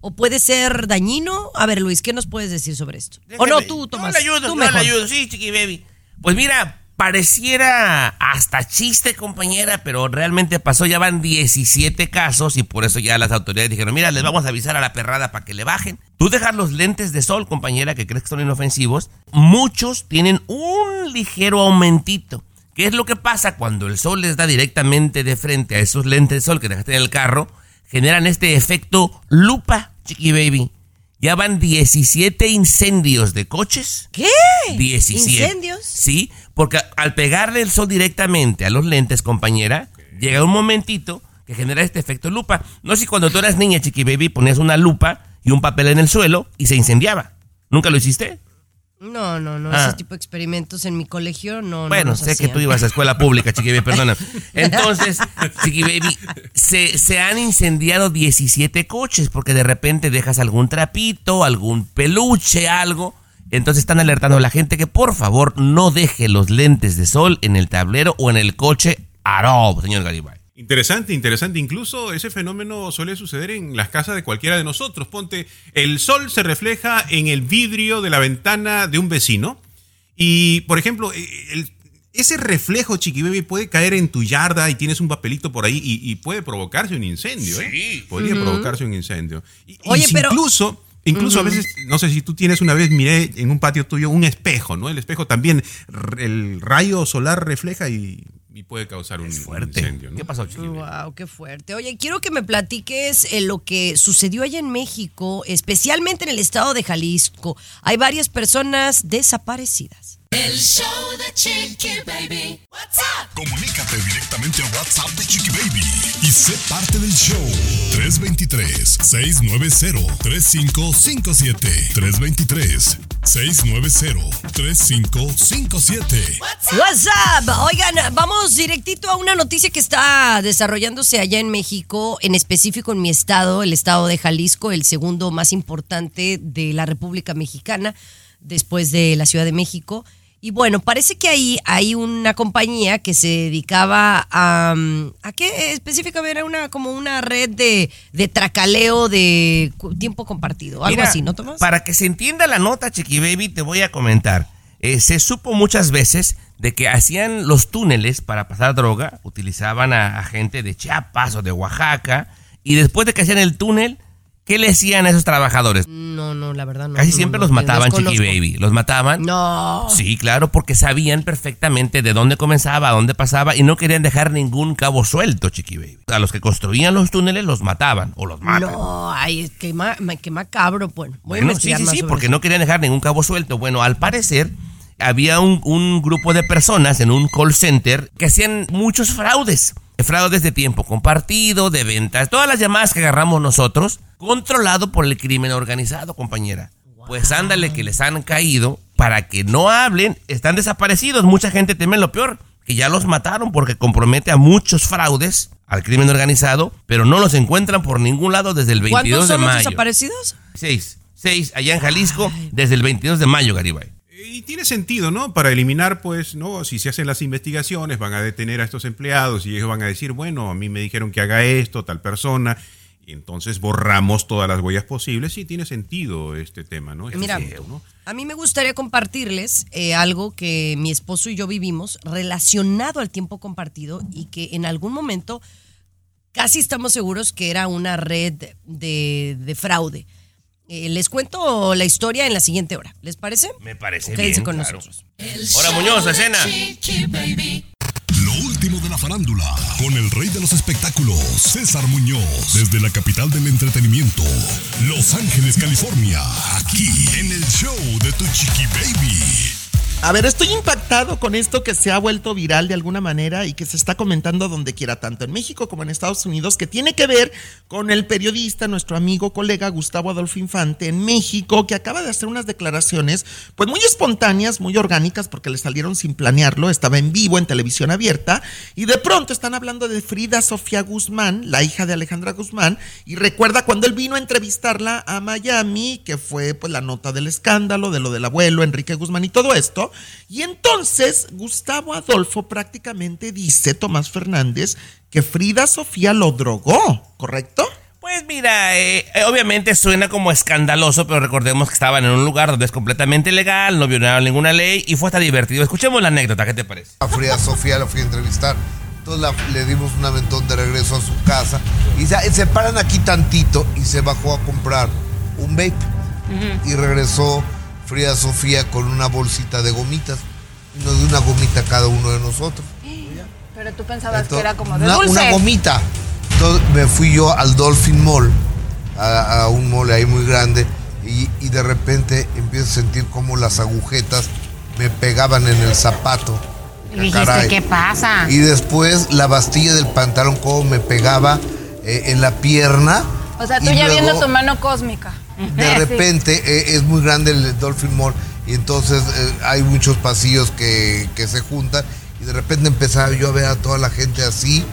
o puede ser dañino. A ver, Luis, ¿qué nos puedes decir sobre esto? o no, tú, Tomás. Yo le ayudo, tú yo le ayudo, sí, chiqui baby. Pues mira, pareciera hasta chiste, compañera, pero realmente pasó, ya van 17 casos y por eso ya las autoridades dijeron, mira, les vamos a avisar a la perrada para que le bajen. Tú dejas los lentes de sol, compañera, que crees que son inofensivos, muchos tienen un ligero aumentito. ¿Qué es lo que pasa cuando el sol les da directamente de frente a esos lentes de sol que dejaste en el carro? Generan este efecto lupa, chiqui baby. Ya van 17 incendios de coches. ¿Qué? 17. ¿Incendios? Sí, porque al pegarle el sol directamente a los lentes, compañera, llega un momentito que genera este efecto lupa. No sé si cuando tú eras niña, chiqui baby, ponías una lupa y un papel en el suelo y se incendiaba. ¿Nunca lo hiciste? No, no, no. Ah. Ese tipo de experimentos en mi colegio no. no Bueno, sé que tú ibas a escuela pública, Chiqui Baby, perdona. Entonces, Chiqui Baby, se, se han incendiado 17 coches porque de repente dejas algún trapito, algún peluche, algo. Entonces están alertando a la gente que por favor no deje los lentes de sol en el tablero o en el coche all, señor Garibay. Interesante, interesante. Incluso ese fenómeno suele suceder en las casas de cualquiera de nosotros. Ponte, el sol se refleja en el vidrio de la ventana de un vecino y, por ejemplo, el- ese reflejo, Chiqui Baby, puede caer en tu yarda y tienes un papelito por ahí y, y puede provocarse un incendio. ¿eh? Podría provocarse un incendio. Y- y Oye, si pero- Incluso... Incluso a veces, no sé si tú tienes una vez, miré en un patio tuyo un espejo, ¿no? El espejo también, el rayo solar refleja y, y puede causar un, fuerte. un incendio. ¿no? ¿Qué pasó, Wow, qué fuerte. Oye, quiero que me platiques eh, lo que sucedió allá en México, especialmente en el estado de Jalisco. Hay varias personas desaparecidas. El show de Chiqui Baby. What's up? Comunícate directamente a WhatsApp de Chiqui Baby y sé parte del show. 323-690-3557. 323 690-3557. WhatsApp. Oigan, vamos directito a una noticia que está desarrollándose allá en México, en específico en mi estado, el estado de Jalisco, el segundo más importante de la República Mexicana, después de la Ciudad de México. Y bueno, parece que ahí hay una compañía que se dedicaba a... mm, ¿A qué específicamente? Era una, como una red de, de tracaleo de tiempo compartido, algo Mira, así, ¿no, Tomás? Para que se entienda la nota, Chiqui Baby, te voy a comentar. Eh, se supo muchas veces de que hacían los túneles para pasar droga, utilizaban a, a gente de Chiapas o de Oaxaca, y después de que hacían el túnel, ¿Qué le hacían a esos trabajadores? No, no, la verdad no. Casi no, siempre no, los mataban, Chiqui. Baby. Los mataban. No. Sí, claro, porque sabían perfectamente de dónde comenzaba, a dónde pasaba y no querían dejar ningún cabo suelto, Chiqui Baby. A los que construían los túneles los mataban o los matan. No, ay, qué, ma- qué macabro. Bueno, voy a Bueno, sí, sí, sí, porque eso. no querían dejar ningún cabo suelto. Bueno, al parecer había un, un grupo de personas en un call center que hacían muchos fraudes. Fraudes de tiempo compartido, de ventas, todas las llamadas que agarramos nosotros, controlado por el crimen organizado, compañera. Pues ándale que les han caído para que no hablen, están desaparecidos. Mucha gente teme lo peor, que ya los mataron porque compromete a muchos fraudes al crimen organizado, pero no los encuentran por ningún lado desde el 22 ¿Cuántos de son los mayo. desaparecidos? Seis. Seis allá en Jalisco desde el 22 de mayo, Garibay. Y tiene sentido, ¿no? Para eliminar, pues, ¿no? Si se hacen las investigaciones, van a detener a estos empleados y ellos van a decir, bueno, a mí me dijeron que haga esto, tal persona. Y entonces borramos todas las huellas posibles y tiene sentido este tema, ¿no? Este Mira, a mí me gustaría compartirles eh, algo que mi esposo y yo vivimos relacionado al tiempo compartido y que en algún momento casi estamos seguros que era una red de, de fraude. Eh, les cuento la historia en la siguiente hora. ¿Les parece? Me parece Quédense bien, con claro. nosotros. Ahora Muñoz, escena. Lo último de la farándula, con el rey de los espectáculos, César Muñoz, desde la capital del entretenimiento, Los Ángeles, California, aquí en el show de Tu Chiqui Baby. A ver, estoy impactado con esto que se ha vuelto viral de alguna manera y que se está comentando donde quiera, tanto en México como en Estados Unidos, que tiene que ver con el periodista, nuestro amigo, colega Gustavo Adolfo Infante en México, que acaba de hacer unas declaraciones, pues muy espontáneas, muy orgánicas, porque le salieron sin planearlo, estaba en vivo en televisión abierta, y de pronto están hablando de Frida Sofía Guzmán, la hija de Alejandra Guzmán, y recuerda cuando él vino a entrevistarla a Miami, que fue pues la nota del escándalo, de lo del abuelo Enrique Guzmán y todo esto, y entonces Gustavo Adolfo prácticamente dice, Tomás Fernández, que Frida Sofía lo drogó, ¿correcto? Pues mira, eh, eh, obviamente suena como escandaloso, pero recordemos que estaban en un lugar donde es completamente legal, no violaron ninguna ley y fue hasta divertido. Escuchemos la anécdota, ¿qué te parece? A Frida Sofía la fui a entrevistar. Entonces la- le dimos un aventón de regreso a su casa. Y se, se paran aquí tantito y se bajó a comprar un vape. Y regresó Frida Sofía con una bolsita de gomitas. Nos dio una gomita a cada uno de nosotros. Pero tú pensabas Entonces, que era como de una, dulce. una gomita. Entonces me fui yo al Dolphin Mall, a, a un mall ahí muy grande, y, y de repente empiezo a sentir como las agujetas me pegaban en el zapato. Y dijiste, Caray. ¿qué pasa? Y después la bastilla del pantalón, como me pegaba eh, en la pierna. O sea, tú ya luego, viendo tu mano cósmica. De Sí. repente eh, es muy grande el Dolphin Mall y entonces eh, hay muchos pasillos que, que se juntan y de repente empezaba yo a ver a toda la gente así.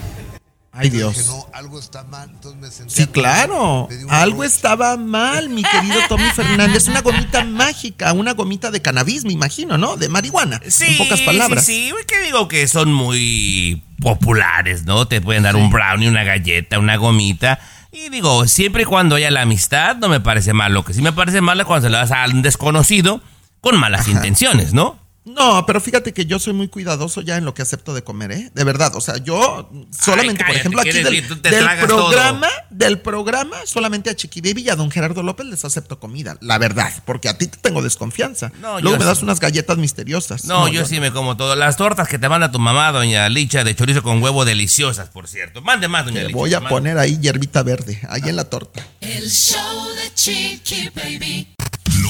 Ay, Dios. dije, no, algo está mal. Entonces me senté Sí, claro. Algo estaba mal, mi querido Tommy Fernández. Una gomita mágica, una gomita de cannabis, me imagino, ¿no? De marihuana. en pocas palabras. Sí, sí, que digo que son muy populares, ¿no? Te pueden dar un brownie, una galleta, una gomita. Y digo, siempre y cuando haya la amistad, no me parece mal. Lo que sí me parece mal es cuando se lo das a un desconocido con malas intenciones, ¿no? No, pero fíjate que yo soy muy cuidadoso ya en lo que acepto de comer, ¿eh? De verdad, o sea, yo solamente, por cállate, ejemplo, aquí ¿quieres del, todo. programa, del programa, solamente a Chiqui Baby y a don Gerardo López les acepto comida, la verdad, porque a ti te tengo desconfianza. No, Luego me das sí. unas galletas misteriosas. No, yo sí me como todo. Las tortas que te manda tu mamá, doña Licha, de chorizo con huevo, deliciosas, por cierto. Mande más, doña Te Licha. voy a mande. poner ahí hierbita verde, ahí en la torta. El show de Chiqui Baby.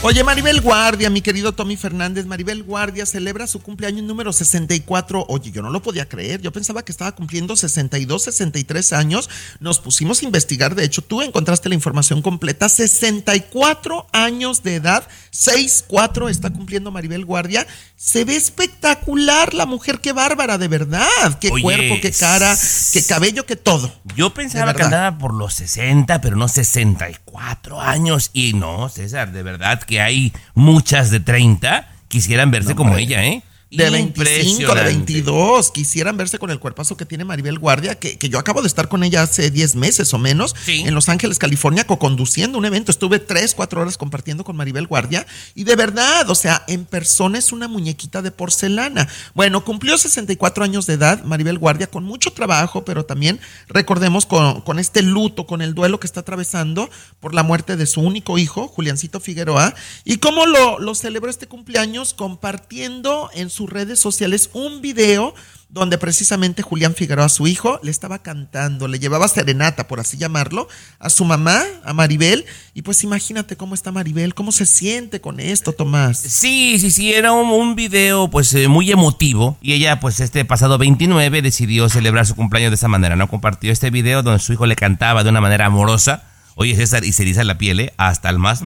Oye, Maribel Guardia, mi querido Tommy Fernández, Maribel Guardia celebra su cumpleaños número 64. Oye, yo no lo podía creer, yo pensaba que estaba cumpliendo 62, 63 años. Nos pusimos a investigar, de hecho, tú encontraste la información completa. 64 años de edad, 6'4 está cumpliendo Maribel Guardia. Se ve espectacular la mujer, qué bárbara, de verdad. Qué Oye, cuerpo, qué cara, qué cabello, qué todo. Yo pensaba que andaba por los 60, pero no 64 años. Y no, César, de verdad que hay muchas de 30 quisieran verse como ella, ¿eh? De 25, de Impresionante. 22. Quisieran verse con el cuerpazo que tiene Maribel Guardia, que, que yo acabo de estar con ella hace 10 meses o menos en Los Ángeles, California, co-conduciendo un evento. Estuve 3, 4 horas compartiendo con Maribel Guardia y de verdad, o sea, en persona es una muñequita de porcelana. Bueno, cumplió 64 años de edad Maribel Guardia con mucho trabajo, pero también recordemos con, con este luto, con el duelo que está atravesando por la muerte de su único hijo, Juliancito Figueroa, y cómo lo, lo celebró este cumpleaños compartiendo en sus redes sociales un video donde precisamente Julián Figueroa, su hijo, le estaba cantando, le llevaba serenata, por así llamarlo, a su mamá, a Maribel, y pues imagínate cómo está Maribel, cómo se siente con esto, Tomás. Sí, sí, sí, era un, un video pues eh, muy emotivo y ella pues este pasado 29 decidió celebrar su cumpleaños de esa manera, ¿no? Compartió este video donde su hijo le cantaba de una manera amorosa. Oye César, y se eriza la piel, ¿eh? Hasta el más...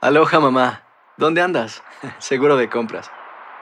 Aloha mamá, ¿dónde andas? Seguro de compras.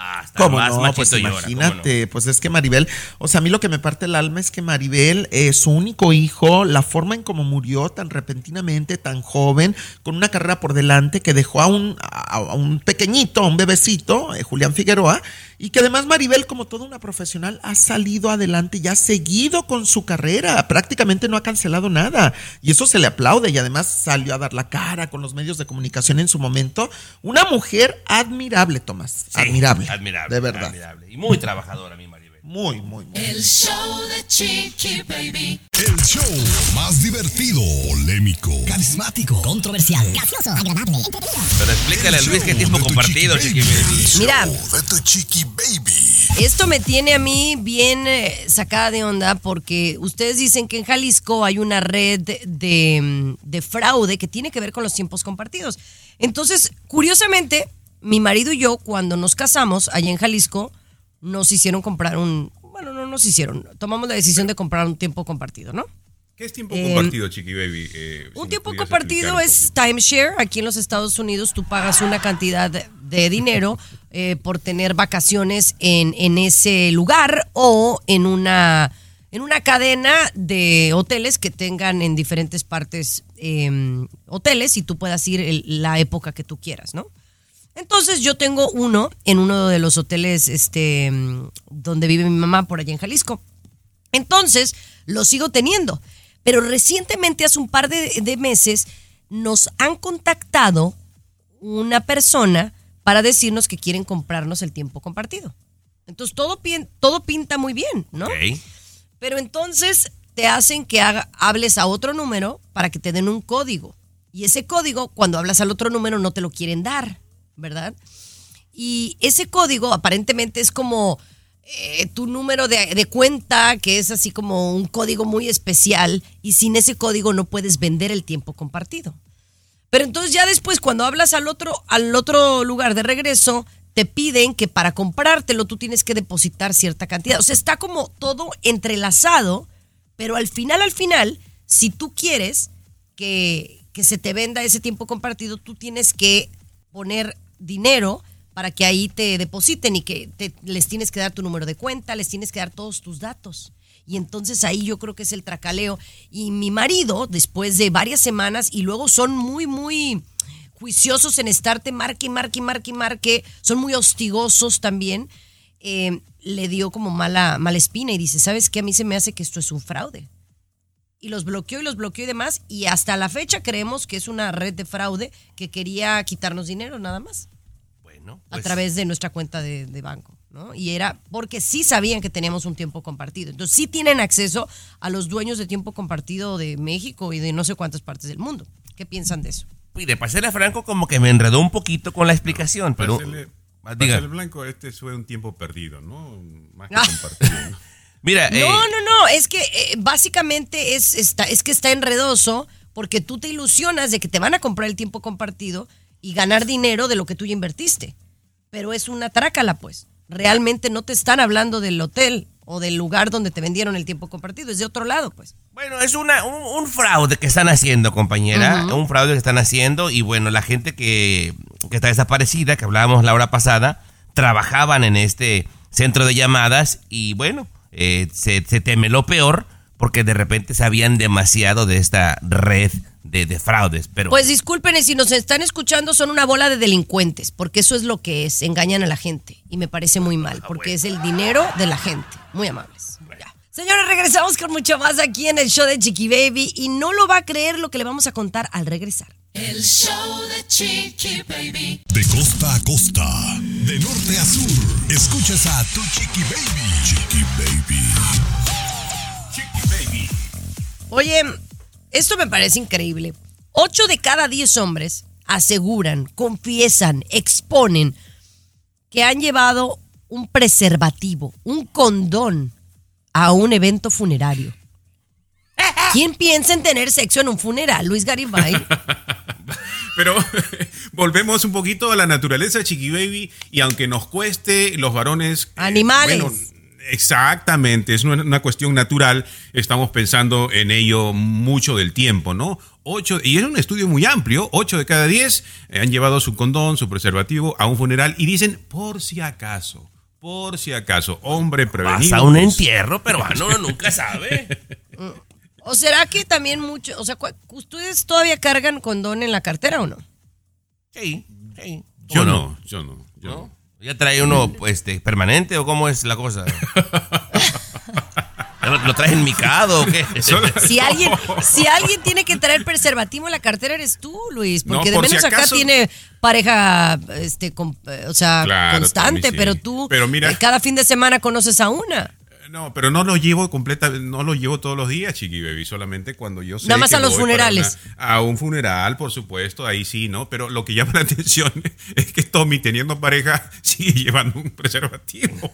Hasta ¿Cómo más no? Pues llora, ¿cómo no? imagínate, pues es que Maribel, o sea, a mí lo que me parte el alma es que Maribel, eh, su único hijo, la forma en cómo murió tan repentinamente, tan joven, con una carrera por delante, que dejó a un, a, a un pequeñito, a un bebecito, eh, Julián Figueroa, y que además Maribel, como toda una profesional, ha salido adelante y ha seguido con su carrera, prácticamente no ha cancelado nada, y eso se le aplaude, y además salió a dar la cara con los medios de comunicación en su momento. Una mujer admirable, Tomás, admirable. Admirable. De verdad. admirable. Y muy trabajadora, mi Maribel. Muy, muy, muy. El show de Chiqui Baby. El show más divertido, polémico, Carismático, controversial, gracioso, agradable, Pero explícale a Luis qué tiempo compartido, chiqui baby. Mira. de tu chiqui baby. Esto me tiene a mí bien eh, sacada de onda porque ustedes dicen que en Jalisco hay una red de, mm, de fraude que tiene que ver con los tiempos compartidos. Entonces, curiosamente, mi marido y yo, cuando nos casamos allá en Jalisco, nos hicieron comprar un... Bueno, no nos hicieron. Tomamos la decisión de comprar un tiempo compartido, ¿no? ¿Qué es tiempo Eh, compartido, Chiqui Baby? Eh, Un tiempo compartido es timeshare. Aquí en los Estados Unidos tú pagas una cantidad de- de dinero eh, por tener vacaciones en, en ese lugar o en una, en una cadena de hoteles que tengan en diferentes partes eh, hoteles y tú puedas ir el- la época que tú quieras, ¿no? Entonces yo tengo uno en uno de los hoteles este, donde vive mi mamá por allá en Jalisco. Entonces lo sigo teniendo. Pero recientemente, hace un par de, de meses, nos han contactado una persona para decirnos que quieren comprarnos el tiempo compartido. Entonces todo pinta muy bien, ¿no? Pero entonces te hacen que haga- hables a otro número para que te den un código. Y ese código, cuando hablas al otro número, no te lo quieren dar, ¿verdad? Y ese código aparentemente es como eh, tu número de, de cuenta, que es así como un código muy especial, y sin ese código no puedes vender el tiempo compartido. Pero entonces ya después, cuando hablas al otro, al otro lugar de regreso, te piden que para comprártelo tú tienes que depositar cierta cantidad. O sea, está como todo entrelazado, pero al final, al final, si tú quieres que, que se te venda ese tiempo compartido, tú tienes que poner dinero para que ahí te depositen y que te- les tienes que dar tu número de cuenta, les tienes que dar todos tus datos. Y entonces ahí yo creo que es el tracaleo. Y mi marido, después de varias semanas, y luego son muy, muy juiciosos en estarte marque, marque, marque, marque, son muy hostigosos también, eh, le dio como mala, mala espina y dice, ¿sabes qué? A mí se me hace que esto es un fraude. Y los bloqueó y los bloqueó y demás. Y hasta la fecha creemos que es una red de fraude que quería quitarnos dinero nada más Bueno, a pues, través de nuestra cuenta de, de banco, ¿no? Y era porque sí sabían que teníamos un tiempo compartido. Entonces sí tienen acceso a los dueños de tiempo compartido de México y de no sé cuántas partes del mundo. ¿Qué piensan de eso? Mire, para serle franco, como que me enredó un poquito con la explicación, pero... Ah, diga. serle blanco, este fue un tiempo perdido, ¿no? Más que compartido. ¿no? Mira, eh, No, no, no, es que eh, básicamente es, está, es que está enredoso porque tú te ilusionas de que te van a comprar el tiempo compartido y ganar dinero de lo que tú ya invertiste. Pero es una trácala, pues. Realmente no te están hablando del hotel o del lugar donde te vendieron el tiempo compartido, es de otro lado, pues. Bueno, es una, un, un fraude que están haciendo, compañera. Ujú. Un fraude que están haciendo. Y bueno, la gente que, que está desaparecida, que hablábamos la hora pasada, trabajaban en este centro de llamadas. Y bueno, eh, se, se teme lo peor porque de repente sabían demasiado de esta red de, de fraudes. Pero Pues disculpen, si nos están escuchando, son una bola de delincuentes, porque eso es lo que es, engañan a la gente. Y me parece muy Ah, mal, porque es el dinero de la gente. Muy amables. Ya. Señores, regresamos con mucho más aquí en el show de Chiqui Baby, y no lo va a creer lo que le vamos a contar al regresar. El show de Chiqui Baby. De costa a costa, de norte a sur, escuchas a tu chiqui baby. Chiqui baby. Oye, esto me parece increíble. Ocho de cada diez hombres aseguran, confiesan, exponen que han llevado un preservativo, un condón a un evento funerario. ¿Quién piensa en tener sexo en un funeral, Luis Garibay? Pero volvemos un poquito a la naturaleza, Chiqui Baby, y aunque nos cueste, los varones... eh, Animales. bueno, exactamente, es una, cuestión natural, estamos pensando en ello mucho del tiempo, ¿no? Ocho, y es un estudio muy amplio, ocho de cada diez eh, han llevado su condón, su preservativo a un funeral y dicen, por si acaso, por si acaso, hombre prevenido. Vas a un entierro peruano, uno nunca sabe. ¿O será que también mucho, o sea, ustedes todavía cargan condón en la cartera o no? Sí, sí. Yo ¿Cómo no, yo no, yo no. ¿Ya trae uno este, permanente o cómo es la cosa? ¿Ya ¿Lo, traes en micado o qué? Si alguien, si alguien tiene que traer preservativo en la cartera eres tú, Luis, No, porque por de si menos acá tiene pareja, este, con- eh, o sea, Claro, constante, sí. pero tú Pero mira- eh, cada fin de semana conoces a una. No, pero no lo llevo completa, no lo llevo todos los días, Chiqui Baby, solamente cuando yo sé Nada más que a los voy funerales. una- a un funeral, por supuesto, ahí sí, ¿no? Pero lo que llama la atención es que Tommy, teniendo pareja, sigue llevando un preservativo.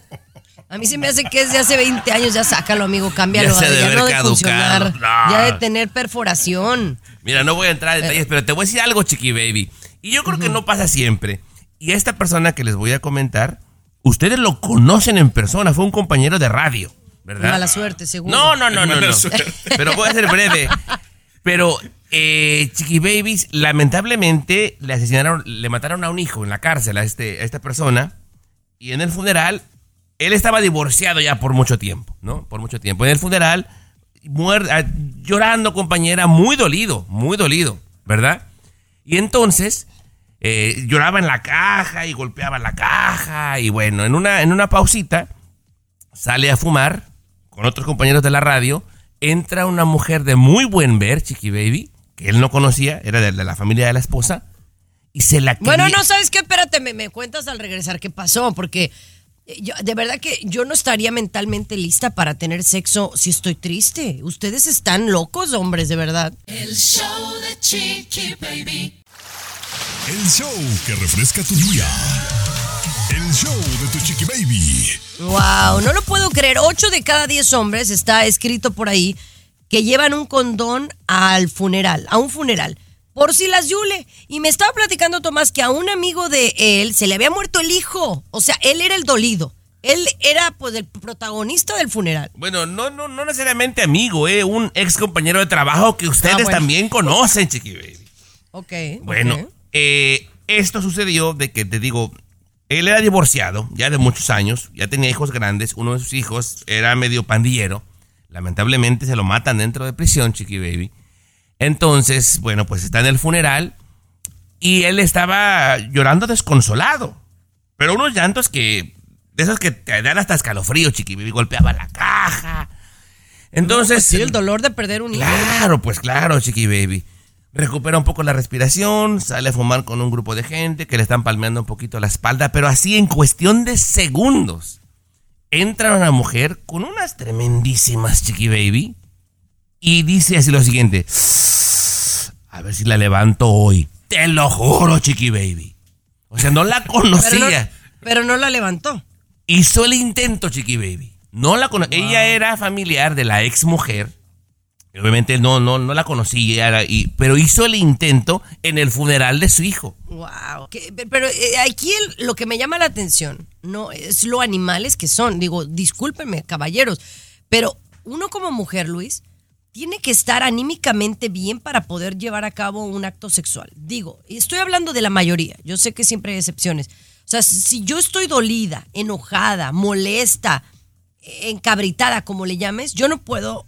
A mí se me hace que es de hace 20 años, ya sácalo, amigo, cámbialo, Ya de ya haber no de caducado. funcionar, No. ya de tener perforación. Mira, no voy a entrar en detalles, pero te voy a decir algo, Chiqui Baby. Y yo creo que no pasa siempre. Y esta persona que les voy a comentar, ustedes lo conocen en persona, fue un compañero de radio, ¿verdad? Mala suerte, seguro. No, no, no, no, no. Pero voy a ser breve. Pero, eh, Chiqui Babies, lamentablemente le asesinaron, le mataron a un hijo en la cárcel a, este, a esta persona. Y en el funeral, él estaba divorciado ya por mucho tiempo, ¿no? Por mucho tiempo. En el funeral, muer- ah, llorando, compañera, muy dolido, muy dolido, ¿verdad? Y entonces, eh, lloraba en la caja y golpeaba la caja. Y bueno, en una, en una pausita, sale a fumar con otros compañeros de la radio. Entra una mujer de muy buen ver, Chiqui Baby, que él no conocía, era de, de la familia de la esposa, y se la Bueno, quería- no, ¿sabes qué? Espérate, me, me cuentas al regresar qué pasó, porque eh, yo, de verdad que yo no estaría mentalmente lista para tener sexo si estoy triste. Ustedes están locos, hombres, de verdad. El show de Chiqui Baby. El show que refresca tu día. El show de tu chiqui baby. Wow, no lo puedo creer. Ocho de cada diez hombres está escrito por ahí que llevan un condón al funeral, a un funeral. Por si las yule. Y me estaba platicando Tomás que a un amigo de él se le había muerto el hijo. O sea, él era el dolido. Él era pues el protagonista del funeral. Bueno, no, no, no necesariamente amigo, eh, un ex compañero de trabajo que ustedes Ah, bueno. también conocen, Chiqui Baby. Ok. Bueno, ok. Eh, esto sucedió de que te digo, él era divorciado ya de muchos años, ya tenía hijos grandes, uno de sus hijos era medio pandillero, lamentablemente se lo matan dentro de prisión, Chiqui Baby. Entonces, bueno, pues está en el funeral y él estaba llorando desconsolado, pero unos llantos que, de esos que te dan hasta escalofrío, Chiqui Baby, golpeaba la caja. Entonces, Sí, el dolor de perder un hijo. Claro, pues claro, Chiqui Baby. Recupera un poco la respiración, sale a fumar con un grupo de gente que le están palmeando un poquito la espalda, pero así en cuestión de segundos entra una mujer con unas tremendísimas Chiqui Baby y dice así lo siguiente: A ver si la levanto hoy. Te lo juro, Chiqui Baby. O sea, no la Pero no, conocía. pero no la levantó. Hizo el intento, Chiqui Baby. No la cono- Ella era familiar de la ex mujer Obviamente no, no, no la y- pero hizo el intento en el funeral de su hijo. Wow. Pero eh, aquí lo que me llama la atención no es lo animales que son. Digo, discúlpenme, caballeros, pero uno como mujer, Luis, tiene que estar anímicamente bien para poder llevar a cabo un acto sexual. Digo, estoy hablando de la mayoría. Yo sé que siempre hay excepciones. O sea, si yo estoy dolida, enojada, molesta, encabritada, como le llames, yo no puedo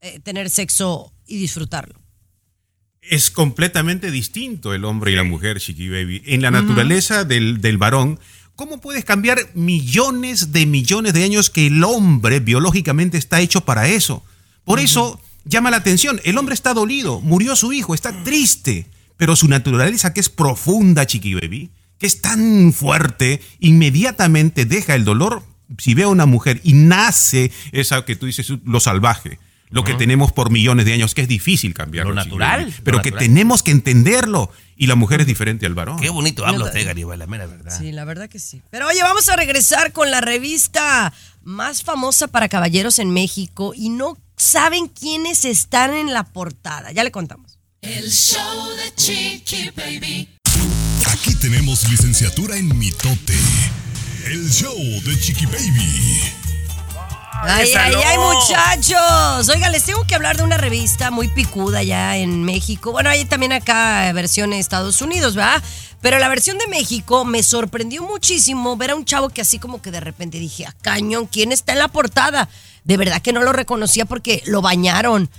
eh, tener sexo y disfrutarlo. Es completamente distinto el hombre y la mujer, Chiqui Baby. En la naturaleza del, del varón, ¿cómo puedes cambiar millones de millones de años que el hombre biológicamente está hecho para eso? Por eso llama la atención. El hombre está dolido, murió su hijo, está triste. Pero su naturaleza, que es profunda, Chiqui Baby, que es tan fuerte, inmediatamente deja el dolor si ve a una mujer y nace esa que tú dices, lo salvaje. Lo que tenemos por millones de años, que es difícil cambiarlo. Lo natural, lo Pero que natural. tenemos que entenderlo. Y la mujer es diferente al varón. Qué bonito habla usted, Garibay, la mera verdad. Sí, la verdad que sí. Pero oye, vamos a regresar con la revista más famosa para caballeros en México y no saben quiénes están en la portada. Ya le contamos. El show de Chiqui Baby. Aquí tenemos licenciatura en mitote. El show de Chiqui Baby. Ay, ay, ay, muchachos. Oiga, les tengo que hablar de una revista muy picuda ya en México. Bueno, hay también acá versión en Estados Unidos, ¿verdad? Pero la versión de México me sorprendió muchísimo ver a un chavo que así como que de repente dije, a cañón, ¿quién está en la portada? De verdad que no lo reconocía porque lo bañaron.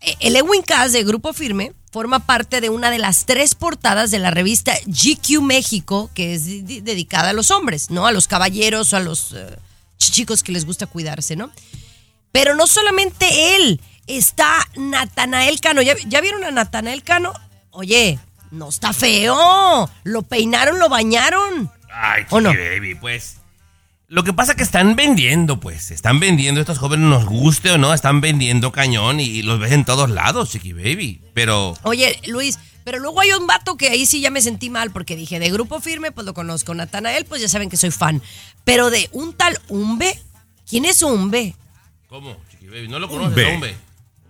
Eh, El Ewin Cass de Grupo Firme forma parte de una de las tres portadas de la revista GQ México, que es di- di- dedicada a los hombres, ¿no? A los caballeros o a los eh, chicos que les gusta cuidarse, ¿no? Pero no solamente él, está Natanael Cano. ¿Ya, ya vieron a Natanael Cano? Oye, no está feo. Lo peinaron, lo bañaron. Ay, ¿O no? Baby, pues. Lo que pasa que están vendiendo, pues. Están vendiendo estos jóvenes, nos guste o no, están vendiendo cañón y los ves en todos lados, Chiqui Baby. Pero. Oye, Luis, pero luego hay un vato que ahí sí ya me sentí mal porque dije, de grupo firme, pues lo conozco. Natanael, pues ya saben que soy fan. Pero de un tal Umbe, ¿quién es Umbe? ¿Cómo, Chiqui Baby? ¿No lo conoces, Umbe.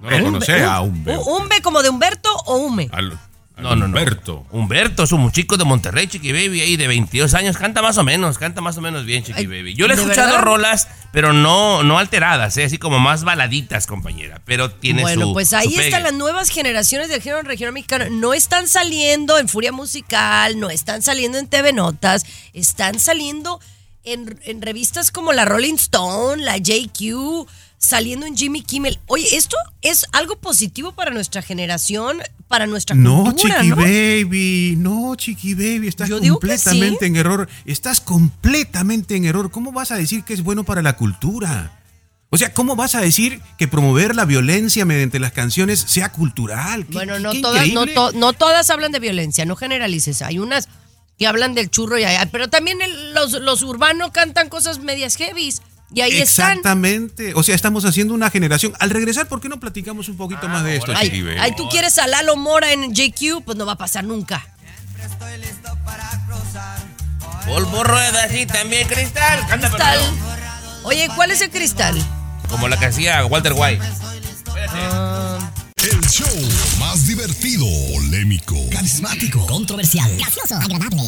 No lo conoce a Humbe. ¿Umbe como de Humberto o Ume? No, no, no. Humberto. Humberto es un chico de Monterrey, Chiqui Baby, ahí de 22 años. Canta más o menos, canta más o menos bien, Chiqui Ay, Baby. Yo le he ¿de escuchado verdad? rolas, pero no, no alteradas, ¿eh? así como más baladitas, compañera. Pero tiene bueno, su. pues su ahí están las nuevas generaciones del género regional mexicano. No están saliendo en Furia Musical, no están saliendo en TV Notas, están saliendo en, en revistas como la Rolling Stone, la JQ, saliendo en Jimmy Kimmel. Oye, esto es algo positivo para nuestra generación, para nuestra No, cultura, Chiqui ¿no? Baby, no, Chiqui Baby, estás Yo completamente sí. en error. Estás completamente en error. ¿Cómo vas a decir que es bueno para la cultura? O sea, ¿cómo vas a decir que promover la violencia mediante las canciones sea cultural? ¿Qué- Bueno, no qué todas, no, increíble? to- no todas hablan de violencia, no generalices. Hay unas que hablan del churro y hay- pero también el- los, los urbanos cantan cosas medias heavies. Y ahí están. Exactamente. O sea, estamos haciendo una generación. Al regresar, ¿por qué no platicamos un poquito más de esto, Ay, ay, tú quieres a Lalo Mora en JQ, pues no va a pasar nunca. Polvo ruedas y también cristal. Canta, Cristal. Oye, ¿cuál es el cristal? Como la que hacía Walter White. El show más divertido, polémico, Carismático, controversial, gracioso, agradable,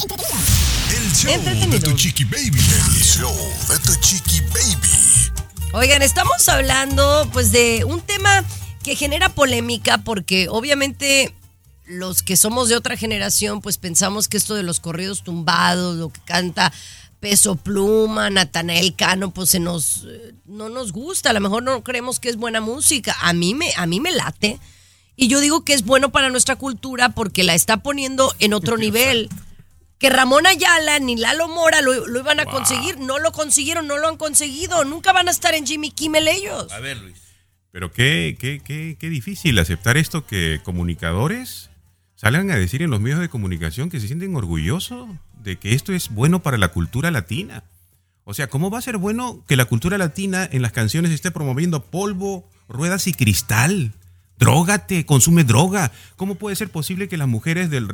entretenido. El show de tu Chiqui Baby. El show de tu Chiqui Baby. Oigan, estamos hablando pues de un tema que genera polémica porque obviamente los que somos de otra generación pues pensamos que esto de los corridos tumbados, lo que canta Peso Pluma, Natanael Cano, pues se nos eh, no nos gusta, a lo mejor no creemos que es buena música. A mí me a mí me late y yo digo que es bueno para nuestra cultura porque la está poniendo en otro nivel. Que Ramón Ayala ni Lalo Mora lo, lo iban a conseguir, no lo consiguieron, no lo han conseguido, nunca van a estar en Jimmy Kimmel ellos. A ver, Luis. Pero qué, qué, qué, qué difícil aceptar esto que comunicadores salgan a decir en los medios de comunicación que se sienten orgullosos de que esto es bueno para la cultura latina. O sea, ¿cómo va a ser bueno que la cultura latina en las canciones esté promoviendo polvo, ruedas y cristal? Drógate, consume droga. ¿Cómo puede ser posible que las mujeres del,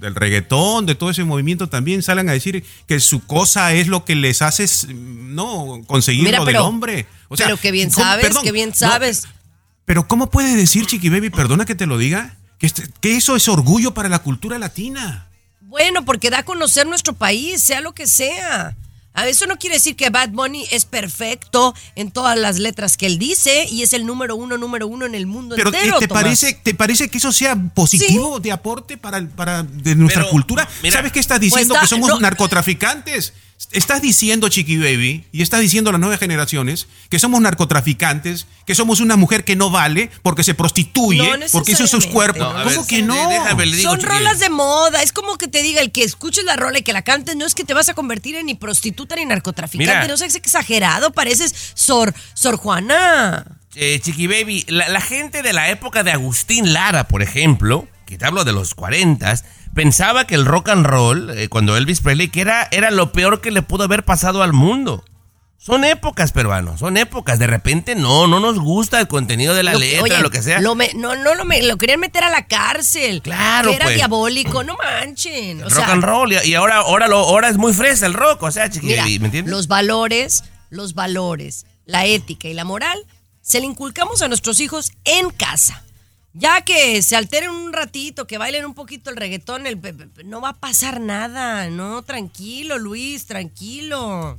del reggaetón, de todo ese movimiento también salgan a decir que su cosa es lo que les hace, no, conseguir Mira, lo pero- del hombre? O sea, pero que bien ¿cómo- sabes, perdón, que bien no, sabes. Pero ¿cómo puedes decir, Chiqui Baby, perdona que te lo diga, que, este- que eso es orgullo para la cultura latina? Bueno, porque da a conocer nuestro país, sea lo que sea. A eso no quiere decir que Bad Bunny es perfecto en todas las letras que él dice y es el número uno, número uno en el mundo Pero entero. ¿te, Tomás. parece, ¿te parece que eso sea positivo de aporte para, el- para de nuestra Pero, cultura? mira, ¿Sabes qué estás diciendo? pues que somos no. narcotraficantes. Estás diciendo, Chiqui Baby, y estás diciendo a las nuevas generaciones que somos narcotraficantes, que somos una mujer que no vale porque se prostituye, No porque hizo sus cuerpos. No, ¿Cómo ver, que no? déjame, digo, Son Chiqui rolas Baby. de moda. Es como que te diga el que escuches la rola y que la cantes, no es que te vas a convertir en ni prostituta ni narcotraficante. Mira. No seas exagerado, pareces Sor, Sor Juana. Eh, Chiqui Baby, la, la gente de la época de Agustín Lara, por ejemplo, que te hablo de los 40, pensaba que el rock and roll, eh, cuando Elvis Presley, que era, era lo peor que le pudo haber pasado al mundo. Son épocas, peruanos, son épocas. De repente no, no nos gusta el contenido de la Lo- letra, oye, lo que sea. lo me- no, no lo, me- lo querían meter a la cárcel. Claro, Que era pues. diabólico. No manchen. O rock sea, and roll. Y, ahora, ahora, lo, ahora es muy fresa el rock, o sea, Chiqui Mira, Baby, ¿me entiendes? los valores, los valores, la ética y la moral se le inculcamos a nuestros hijos en casa. Ya que se alteren un ratito, que bailen un poquito el reggaetón, el no va a pasar nada. No, tranquilo, Luis, tranquilo.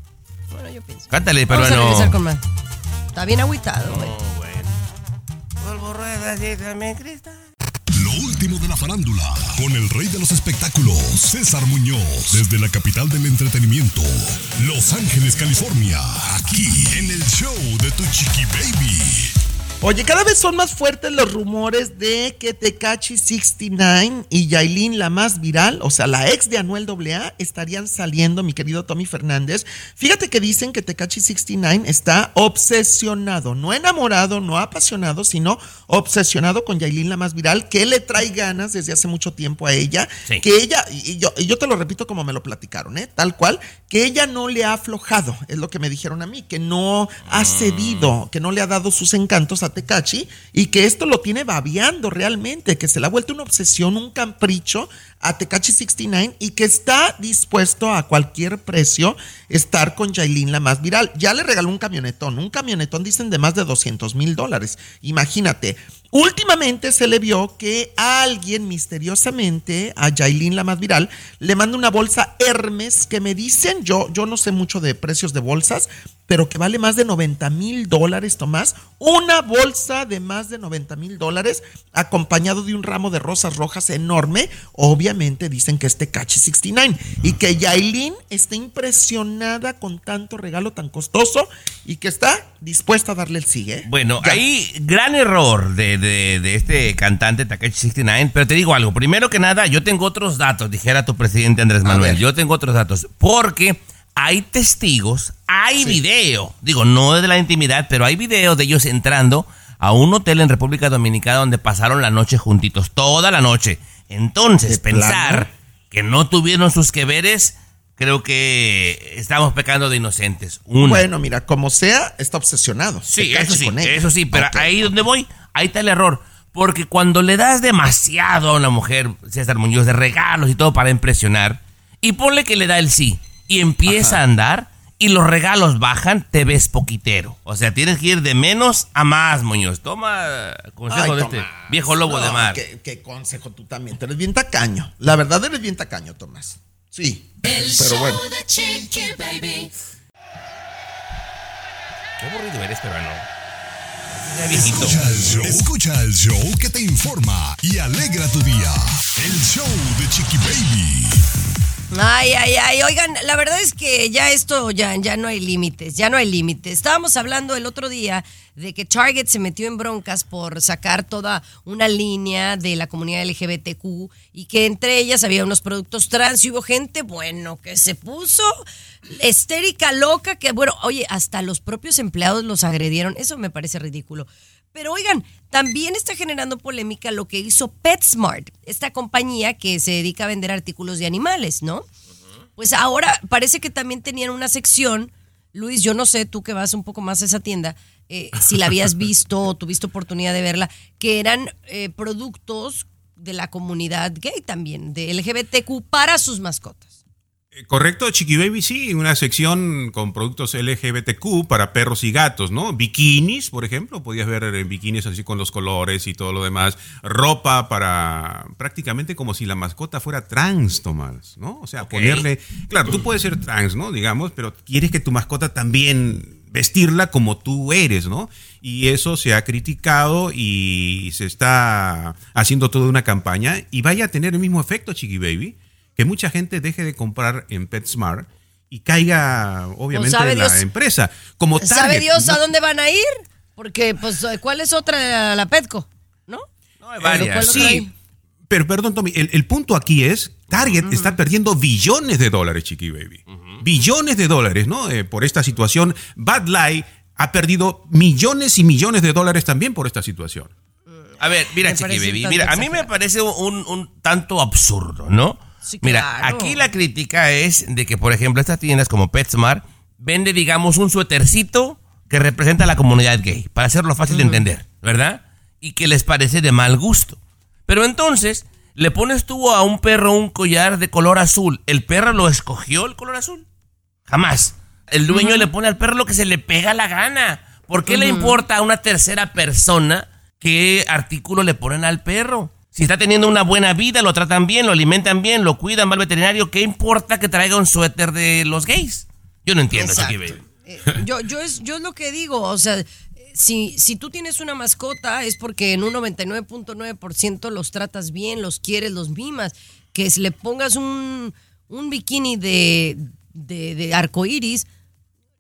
Bueno, yo pienso. Cántale, Vamos a peruano. regresar con más. Está bien agüitado, güey. Polvo, ruedas y también cristal. Lo último de la farándula, con el rey de los espectáculos, César Muñoz, desde la capital del entretenimiento, Los Ángeles, California, aquí en el show de Tu Chiqui Baby. Oye, cada vez son más fuertes los rumores de que Tecachi 69 y Yailin, la más viral, o sea, la ex de Anuel AA, estarían saliendo, mi querido Tommy Fernández. Fíjate que dicen que Tecachi 69 está obsesionado, no enamorado, no apasionado, sino obsesionado con Yailin, la más viral, que le trae ganas desde hace mucho tiempo a ella, Sí. que ella, y yo, y yo te lo repito como me lo platicaron, ¿eh? tal cual, que ella no le ha aflojado, es lo que me dijeron a mí, que no ha cedido, que no le ha dado sus encantos a Tecachi y que esto lo tiene babeando realmente, que se le ha vuelto una obsesión, un capricho a Tecachi 69 y que está dispuesto a cualquier precio estar con Yailin la más viral. Ya le regaló un camionetón, un camionetón dicen de más de 200 mil dólares. Imagínate. Últimamente se le vio que alguien misteriosamente a Yailin la más viral le manda una bolsa Hermes que me dicen, yo, yo no sé mucho de precios de bolsas, pero que vale más de 90 mil dólares, Tomás. Una bolsa de más de 90 mil dólares acompañado de un ramo de rosas rojas enorme. Obviamente dicen que es Tecachi 69 y que Yailin está impresionada con tanto regalo tan costoso y que está dispuesta a darle el sigue. Bueno, ahí gran error de, de- de este cantante Takashi 69, pero te digo algo, primero que nada, yo tengo otros datos, dijera tu presidente Andrés Manuel, yo tengo otros datos, porque hay testigos, hay video, digo, no de la intimidad, pero hay video de ellos entrando a un hotel en República Dominicana donde pasaron la noche juntitos, toda la noche. Entonces, pensar plano? que no tuvieron sus que veres, creo que estamos pecando de inocentes. Una. Bueno, mira, como sea, está obsesionado. Sí, eso sí, eso sí, pero ahí donde voy, ahí está el error. Porque cuando le das demasiado a una mujer, César Muñoz, de regalos y todo para impresionar, y ponle que le da el sí, y empieza a andar, y los regalos bajan, te ves poquitero. O sea, tienes que ir de menos a más, Muñoz. Toma consejo Ay, de Tomás. este viejo lobo de mar. ¿qué, qué consejo tú también. Tú eres bien tacaño. La verdad eres bien tacaño, Tomás. Sí. El pero show bueno. de Chiqui Baby. Qué aburrido eres. Ya viejito. Escucha el show. Escucha el show que te informa y alegra tu día. El show de Chiqui Baby. Ay, ay, ay. Oigan, la verdad es que ya esto, ya, ya no hay límites, ya no hay límites. Estábamos hablando el otro día de que Target se metió en broncas por sacar toda una línea de la comunidad LGBTQ y que entre ellas había unos productos trans y hubo gente, bueno, que se puso estérica, loca, que bueno, oye, hasta los propios empleados los agredieron. Eso me parece ridículo. Pero oigan, también está generando polémica lo que hizo PetSmart, esta compañía que se dedica a vender artículos de animales, ¿no? Pues ahora parece que también tenían una sección, Luis, yo no sé, tú que vas un poco más a esa tienda, eh, si la habías visto o tuviste oportunidad de verla, que eran eh, productos de la comunidad gay también, de LGBTQ para sus mascotas. Eh, Correcto, Chiqui Baby, sí, una sección con productos LGBTQ para perros y gatos, ¿no? Bikinis, por ejemplo, podías ver bikinis así con los colores y todo lo demás. Ropa para prácticamente como si la mascota fuera trans, Tomás, ¿no? O sea, ponerle... Claro, tú puedes ser trans, ¿no? Digamos, pero quieres que tu mascota también vestirla como tú eres, ¿no? Y eso se ha criticado y se está haciendo toda una campaña y vaya a tener el mismo efecto, Chiqui Baby, que mucha gente deje de comprar en PetSmart y caiga, obviamente, en la Dios. empresa. Como ¿Sabe Dios a dónde van a ir? Porque, pues, ¿cuál es otra? La Petco, ¿no? No, hay varias. Sí. Pero perdón, Tommy, el, el punto aquí es, Target está perdiendo billones de dólares, Chiqui Baby. Billones de dólares, ¿no? Eh, por esta situación. Bad Light ha perdido millones y millones de dólares también por esta situación. A ver, mira, Chiqui Baby, mira, a mí me parece un, un tanto absurdo, ¿no? Sí, Mira, claro. aquí la crítica es de que, por ejemplo, estas tiendas como PetSmart vende, digamos, un suétercito que representa a la comunidad gay, para hacerlo fácil de entender, ¿verdad? Y que les parece de mal gusto. Pero entonces, le pones tú a un perro un collar de color azul. ¿El perro lo escogió el color azul? Jamás. El dueño le pone al perro lo que se le pega la gana. ¿Por qué le importa a una tercera persona qué artículo le ponen al perro? Si está teniendo una buena vida, lo tratan bien, lo alimentan bien, lo cuidan, va al veterinario, ¿qué importa que traiga un suéter de los gays? Yo no entiendo. Chiqui Baby. Eh, yo, yo, es, yo es lo que digo, o sea, si, si tú tienes una mascota es porque en un 99.9% los tratas bien, los quieres, los mimas. Que si le pongas un, un bikini de, de, de arco iris,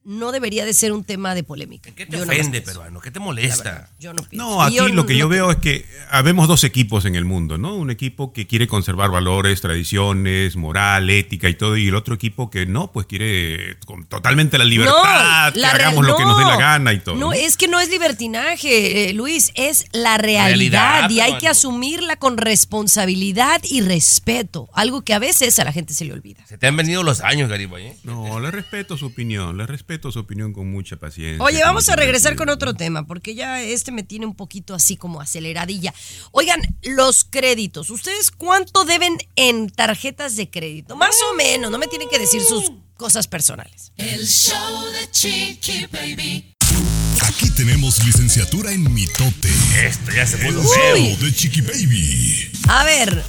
no debería de ser un tema de polémica. ¿Qué te Yo no ofende, pienso. peruano? ¿Qué te molesta? Yo no pienso. No, aquí lo que yo no- veo es que habemos dos equipos en el mundo, ¿no? Un equipo que quiere conservar valores, tradiciones, moral, ética y todo, y el otro equipo que no, pues quiere con totalmente la libertad, la hagamos lo que nos dé la no. gana y todo. No, ¿no? es que no es libertinaje, eh, Luis, es la realidad, Realidad, y hay que asumirla con responsabilidad y respeto, algo que a veces a la gente se le olvida. Se te han venido los años, Garibay, ¿eh? No, le respeto su opinión, le respeto su opinión con mucha paciencia. Oye, vamos a regresar con otro tema, porque ya este me tiene un poquito así como aceleradilla. Oigan, los créditos, ¿ustedes cuánto deben en tarjetas de crédito? Más o menos, no me tienen que decir sus cosas personales. El show de Chiqui Baby. Aquí tenemos licenciatura en mitote. Esto ya se puso El feo. show de Chiqui Baby. A ver,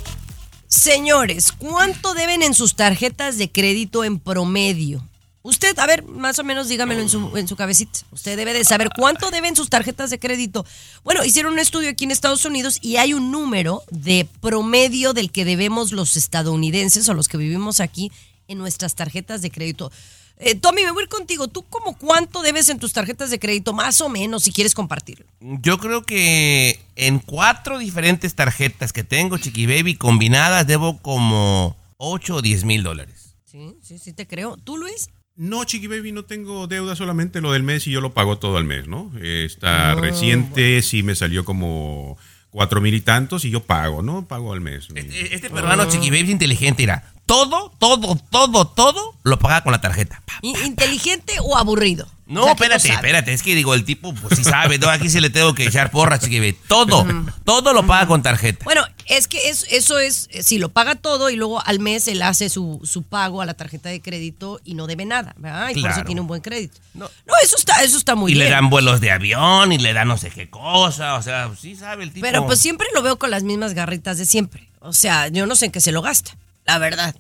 señores, ¿cuánto deben en sus tarjetas de crédito en promedio? Usted, a ver, más o menos dígamelo en su, en su cabecita. Usted debe de saber cuánto deben sus tarjetas de crédito. Bueno, hicieron un estudio aquí en Estados Unidos y hay un número de promedio del que debemos los estadounidenses o los que vivimos aquí en nuestras tarjetas de crédito. Eh, Tommy, me voy a ir contigo. ¿Tú como cuánto debes en tus tarjetas de crédito? Más o menos, si quieres compartirlo. Yo creo que en cuatro diferentes tarjetas que tengo, Chiqui Baby, combinadas, debo como 8 o 10 mil dólares. Sí, sí, sí te creo. ¿Tú, Luis? No, Chiqui Baby, no tengo deuda, solamente lo del mes y yo lo pago todo al mes, ¿no? Esta Ah, reciente sí me salió como cuatro mil y tantos y yo pago, ¿no? Pago al mes. Este, este peruano Chiqui Baby es inteligente, irá. Todo, todo, todo, todo lo paga con la tarjeta. Pa. ¿I- ¿Inteligente o aburrido? No, O sea, que espérate, espérate. Es que digo, el tipo, pues sí sabe, ¿no? Aquí se le tengo que echar porras, Baby. Todo, todo lo paga con tarjeta. Bueno, es que es- eso es, eh, si lo paga todo y luego al mes él hace su, su pago a la tarjeta de crédito y no debe nada, ¿verdad? Y por eso Claro. tiene un buen crédito. No, eso está, eso está muy y bien. le dan vuelos de avión y le dan no sé qué cosa. O sea, sí sabe el tipo. Pero pues siempre lo veo con las mismas garritas de siempre. O sea, yo no sé en qué se lo gasta, la verdad.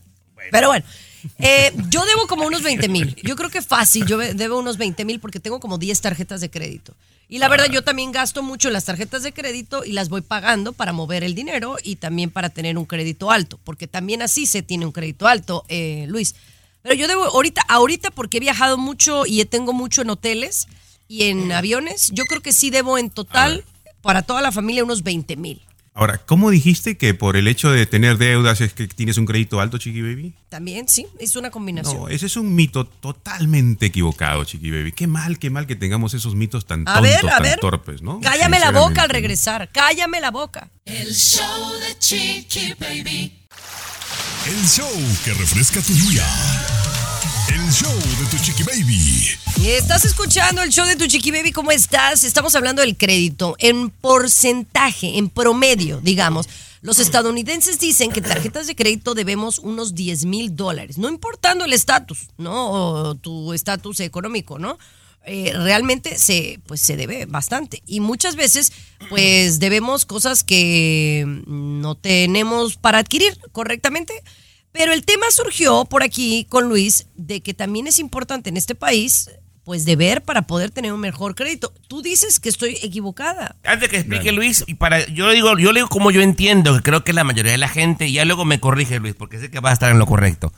Pero bueno, eh, yo debo como unos 20 mil. Yo creo que fácil, yo debo unos 20 mil porque tengo como 10 tarjetas de crédito. Y la verdad, yo también gasto mucho en las tarjetas de crédito y las voy pagando para mover el dinero y también para tener un crédito alto, porque también así se tiene un crédito alto, eh, Luis. Pero yo debo, ahorita, ahorita porque he viajado mucho y tengo mucho en hoteles y en aviones, yo creo que sí debo en total para toda la familia unos 20 mil. Ahora, ¿cómo dijiste que por el hecho de tener deudas es que tienes un crédito alto, Chiqui Baby? También, sí, es una combinación. No, ese es un mito totalmente equivocado, Chiqui Baby. Qué mal, qué mal que tengamos esos mitos tan A tontos, ver, a tan ver. torpes, ¿no? Cállame la boca al regresar. Cállame la boca. El show de Chiqui Baby. El show que refresca tu día. El show de tu chiqui baby. Estás escuchando el show de tu chiqui baby, ¿cómo estás? Estamos hablando del crédito en porcentaje, en promedio, digamos. Los estadounidenses dicen que tarjetas de crédito debemos unos 10 mil dólares, no importando el estatus, ¿no? O tu estatus económico, ¿no? Eh, realmente se, pues se debe bastante. Y muchas veces, pues debemos cosas que no tenemos para adquirir correctamente. Pero el tema surgió por aquí con Luis de que también es importante en este país, pues deber para poder tener un mejor crédito. Tú dices que estoy equivocada. Antes que explique Luis, y para, yo le digo, yo le digo como yo entiendo, que creo que la mayoría de la gente, y ya luego me corrige Luis, porque sé que va a estar en lo correcto.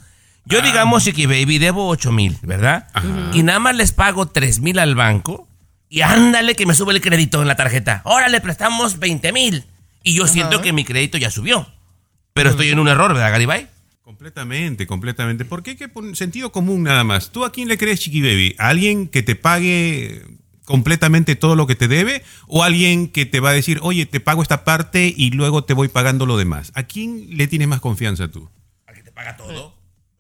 Yo digamos, Chiqui Baby, debo 8 mil, ¿verdad? Y nada más les pago 3 mil al banco, y ándale que me sube el crédito en la tarjeta. Ahora le prestamos 20 mil. Y yo siento que mi crédito ya subió. Pero estoy en un error, ¿verdad, Garibay? Completamente, completamente. Porque hay que poner sentido común nada más. ¿Tú a quién le crees, Chiqui Baby? ¿A alguien que te pague completamente todo lo que te debe? ¿O alguien que te va a decir, oye, te pago esta parte y luego te voy pagando lo demás? ¿A quién le tienes más confianza tú? ¿Al que te paga todo?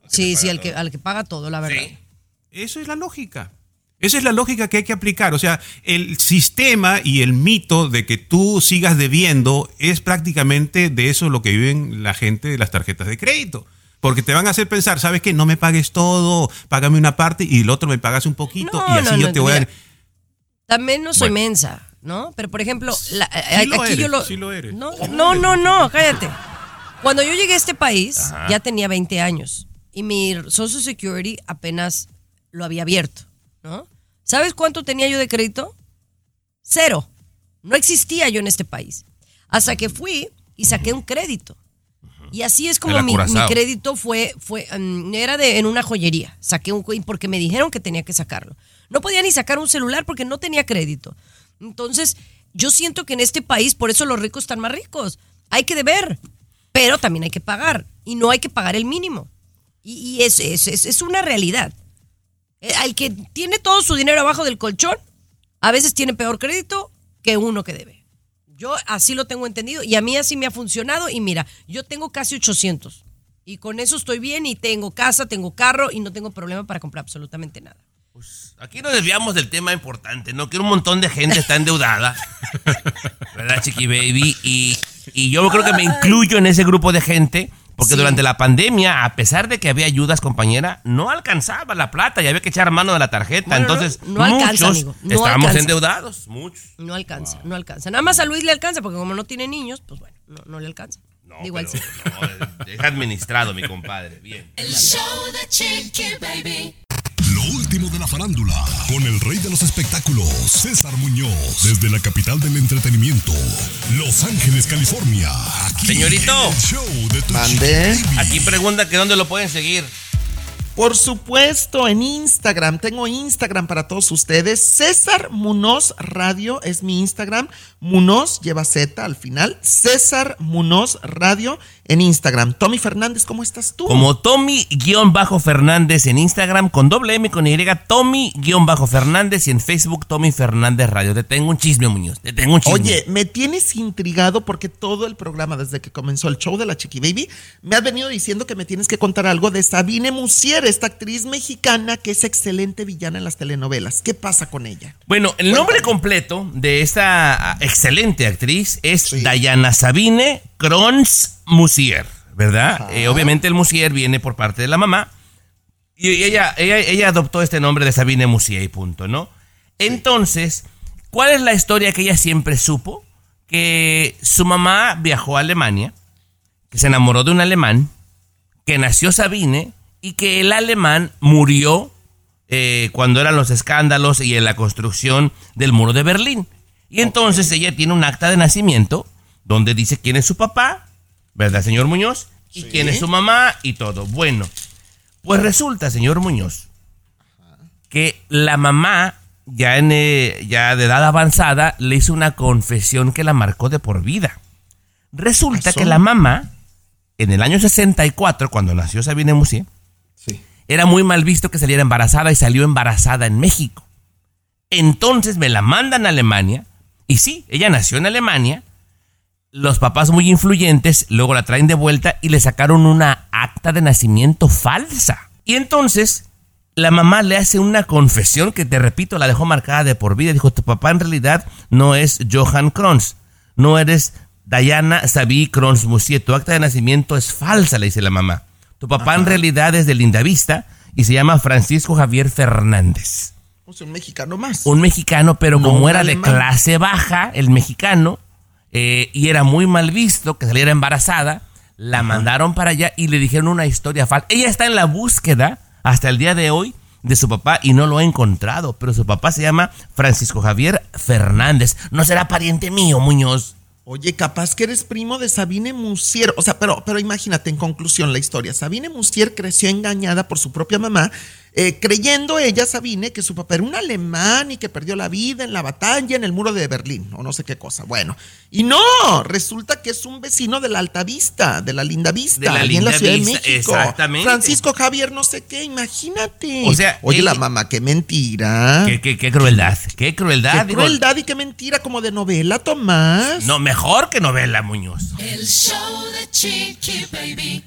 Sí, sí, al que, al que paga todo, la verdad. Eso es la lógica. Esa es la lógica que hay que aplicar. O sea, el sistema y el mito de que tú sigas debiendo es prácticamente de eso lo que viven la gente de las tarjetas de crédito. Porque te van a hacer pensar, ¿sabes qué? No me pagues todo, págame una parte y el otro me pagas un poquito No, y así no, yo no, te voy a... mira, También no soy Bueno. mensa, ¿no? Pero por ejemplo, la- Sí lo aquí eres, yo lo. sí lo eres. No, no, no, no, cállate. Cuando yo llegué a este país, Ajá. ya tenía 20 años y mi Social Security apenas lo había abierto, ¿no? ¿Sabes cuánto tenía yo de crédito? Cero. No existía yo en este país. Hasta que fui y saqué un crédito. Y así es como mi, crédito fue, fue mm, era de en una joyería. Saqué un porque me dijeron que tenía que sacarlo. No podía ni sacar un celular porque no tenía crédito. Entonces, yo siento que en este país, por eso los ricos están más ricos. Hay que deber, pero también hay que pagar. Y no hay que pagar el mínimo. Y, y es, es, es, es una realidad. Eh, Al que tiene todo su dinero abajo del colchón, a veces tiene peor crédito que uno que debe. Yo así lo tengo entendido y a mí así me ha funcionado. Y mira, yo tengo casi 800. Y con eso estoy bien y tengo casa, tengo carro y no tengo problema para comprar absolutamente nada. Aquí nos desviamos del tema importante, ¿no? Que un montón de gente está endeudada. ¿Verdad, Chiqui Baby? Y, y yo creo que me incluyo en ese grupo de gente. Porque Sí. durante la pandemia, a pesar de que había ayudas, compañera, no alcanzaba la plata y había que echar mano de la tarjeta. Bueno, no, Entonces, no alcanza, muchos amigo, no estábamos alcanza. endeudados. Muchos. No alcanza, no alcanza. Nada más a Luis le alcanza porque como no tiene niños, pues bueno, no, no le alcanza. Digo al pero no, deja administrado, mi compadre. Bien. El show de Chiqui Baby. Lo último de la farándula, con el rey de los espectáculos, César Muñoz, desde la capital del entretenimiento, Los Ángeles, California. Aquí Señorito. en el show de tu Mande. chiqui baby. Aquí pregunta que dónde lo pueden seguir. Por supuesto, en Instagram. Tengo Instagram para todos ustedes. César Munoz Radio es mi Instagram. Munoz lleva Z al final. César Munoz Radio en Instagram. Tommy Fernández, ¿cómo estás tú? Como Tommy-Fernández en Instagram, con doble M con Y, Tommy-Fernández y en Facebook Tommy Fernández Radio. Te tengo un chisme, Muñoz. Te tengo un chisme. Oye, me tienes intrigado porque todo el programa, desde que comenzó el show de la Chiqui Baby, me has venido diciendo que me tienes que contar algo de Sabine Musier, esta actriz mexicana que es excelente villana en las telenovelas. ¿Qué pasa con ella? Bueno, el nombre completo de esta ah, excelente actriz es Diana Sabine Krons Musier, ¿verdad? Eh, obviamente el Musier viene por parte de la mamá. Y ella, ella, ella adoptó este nombre de Sabine Musier y punto, ¿no? Entonces, ¿cuál es la historia que ella siempre supo? Que su mamá viajó a Alemania, que se enamoró de un alemán, que nació Sabine y que el alemán murió eh, cuando eran los escándalos y en la construcción del muro de Berlín. Y entonces ella tiene un acta de nacimiento donde dice quién es su papá, ¿verdad, señor Muñoz? Y Sí. quién es su mamá y todo. Bueno, pues resulta, señor Muñoz, que la mamá, ya, en, eh, ya de edad avanzada, le hizo una confesión que la marcó de por vida. Resulta que la mamá, en el año 64, cuando nació Sabine Musier, era muy mal visto que saliera embarazada y salió embarazada en México. Entonces me la mandan a Alemania, y sí, ella nació en Alemania, los papás muy influyentes luego la traen de vuelta y le sacaron una acta de nacimiento falsa. Y entonces la mamá le hace una confesión que te repito, la dejó marcada de por vida. Dijo, tu papá en realidad no es Johan Kronz, no eres Diana Sabi Kronz Musier, tu acta de nacimiento es falsa, le dice la mamá. Tu papá en realidad es de Lindavista y se llama Francisco Javier Fernández. Un mexicano más. Un mexicano, pero No, como era de clase baja, el mexicano, eh, y era muy mal visto que saliera embarazada, la mandaron para allá y le dijeron una historia falsa. Ella está en la búsqueda hasta el día de hoy de su papá y no lo ha encontrado, pero su papá se llama Francisco Javier Fernández. No será pariente mío, Muñoz. Oye, capaz que eres primo de Sabine Musier. O sea, pero, pero imagínate en conclusión la historia. Sabine Musier creció engañada por su propia mamá, eh, creyendo ella, Sabine, que su papá era un alemán y que perdió la vida en la batalla en el muro de Berlín, o no sé qué cosa. Bueno, y no, resulta que es un vecino de la Alta Vista, de la Linda Vista, De la ahí en la Linda Ciudad Vista, de México. exactamente. Francisco Javier, no sé qué, imagínate. O sea, oye, la mamá, qué mentira. Qué, qué- qué crueldad, qué crueldad. Qué digo, crueldad y qué mentira, como de novela, Tomás. No, mejor que novela, Muñoz. El show de Chiqui Baby.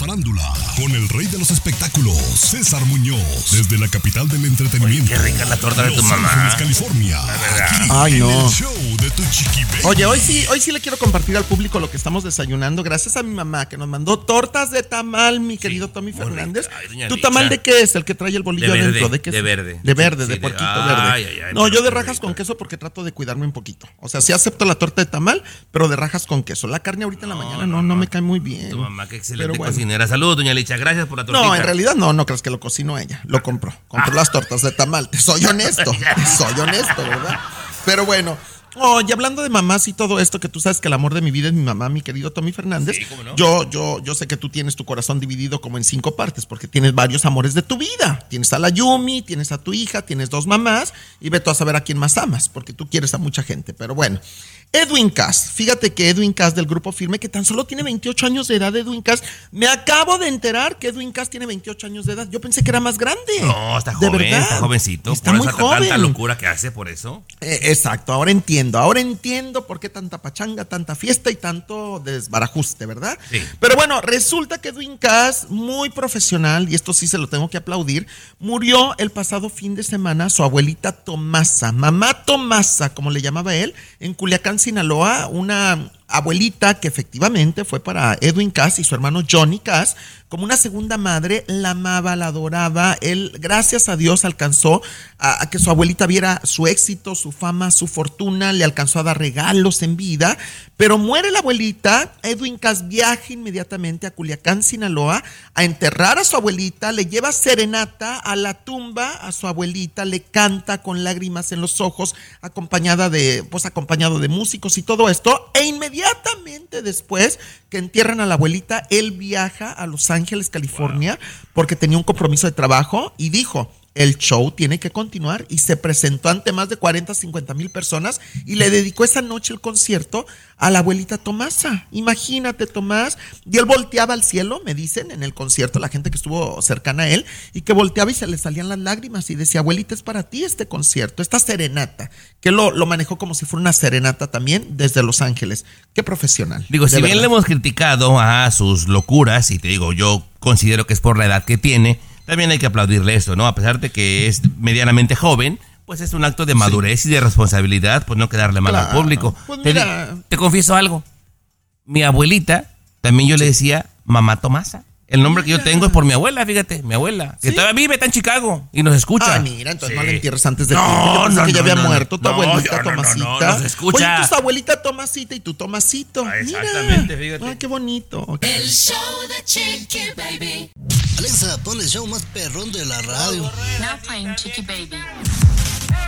Farándula, con el rey de los espectáculos, César Muñoz, desde la capital del entretenimiento. qué rica la torta de tu Los mamá. Ángeles, California. Aquí, Ay, en no. el show de tu chiqui baby. Oye, hoy sí, hoy sí le quiero compartir al público lo que estamos desayunando, gracias a mi mamá que nos mandó tortas de tamal, mi querido Tommy Fernández. Ay, doña ¿Tu Licha. tamal de qué es? El que trae el bolillo De verde, adentro, ¿de qué es? de verde. De verde, Sí, de de- puerquito ay, verde. ay, ay, no, pero yo de qué rajas con queso porque trato de cuidarme un poquito. O sea, sí acepto la torta de tamal, pero de rajas con queso. La carne ahorita en la mañana no, no, me cae muy bien. Tu mamá, qué excelente Pero bueno. Cocinera. Saludos, doña Licha. Gracias por la tortita. No, en realidad no, no crees que lo cocinó ella, lo compró. Compró las tortas de tamal. Te soy honesto, te soy honesto, ¿verdad? Pero bueno, oye, hablando de mamás y todo esto, que tú sabes que el amor de mi vida es mi mamá, mi querido Tommy Fernández. Yo, yo, yo sé que tú tienes tu corazón dividido como en cinco partes, porque tienes varios amores de tu vida. Tienes a la Yumi, tienes a tu hija, tienes dos mamás, y ve tú a saber a quién más amas, porque tú quieres a mucha gente. Pero bueno. Edwin Cass, fíjate que Edwin Cass del grupo Firme, que tan solo tiene 28 años de edad, Edwin Cass, me acabo de enterar que Edwin Cass tiene 28 años de edad. Yo pensé que era más grande. No, está De joven, verdad. está jovencito. Está por muy esa tanta joven. locura que hace por eso. Eh, exacto, ahora entiendo, ahora entiendo por qué tanta pachanga, tanta fiesta y tanto desbarajuste, ¿verdad? Sí. Pero bueno, resulta que Edwin Cass, muy profesional, y esto sí se lo tengo que aplaudir, murió el pasado fin de semana su abuelita Tomasa, mamá Tomasa, como le llamaba él, en Culiacán, Sinaloa, una abuelita que efectivamente fue para Edwin Cass y su hermano Johnny Cass como una segunda madre, la amaba, la adoraba. Él, gracias a Dios, alcanzó a, que su abuelita viera su éxito, su fama, su fortuna, le alcanzó a dar regalos en vida. Pero muere la abuelita, Edwin Cass viaja inmediatamente a Culiacán, Sinaloa, a enterrar a su abuelita, le lleva serenata a la tumba a su abuelita, le canta con lágrimas en los ojos, acompañada de, pues acompañado de músicos y todo esto, e inmediatamente después que entierran a la abuelita, él viaja a Los Ángeles, California, porque tenía un compromiso de trabajo y dijo, el show tiene que continuar y se presentó ante más de 40, 50 mil personas y le dedicó esa noche el concierto a la abuelita Tomasa. Imagínate, Tomás. Y él volteaba al cielo, me dicen, en el concierto, la gente que estuvo cercana a él, y que volteaba y se le salían las lágrimas y decía, abuelita, es para ti este concierto, esta serenata, que lo, lo manejó como si fuera una serenata también desde Los Ángeles. Qué profesional. Digo, si bien le hemos criticado a sus locuras, y te digo, yo considero que es por la edad que tiene, también hay que aplaudirle eso, ¿no? A pesar de que es medianamente joven, pues es un acto de madurez y de responsabilidad, pues no quedarle mal al público. Pues te confieso algo. Mi abuelita, también yo le decía mamá Tomasa. El nombre que yo tengo es por mi abuela, fíjate, mi abuela, que todavía vive, está en Chicago y nos escucha. Ah, mira, entonces no la entierres antes de No, pensé no, que ya no, había no, muerto tu no, abuelita yo no, no, no, Tomasita. nos escucha. Oye, tu abuelita Tomasita y tu Tomasito. exactamente, Mira. fíjate. Ay, qué bonito. El show de Chiqui Baby. Alexa, pon el show más perrón de la radio. Now playing Chiqui Baby.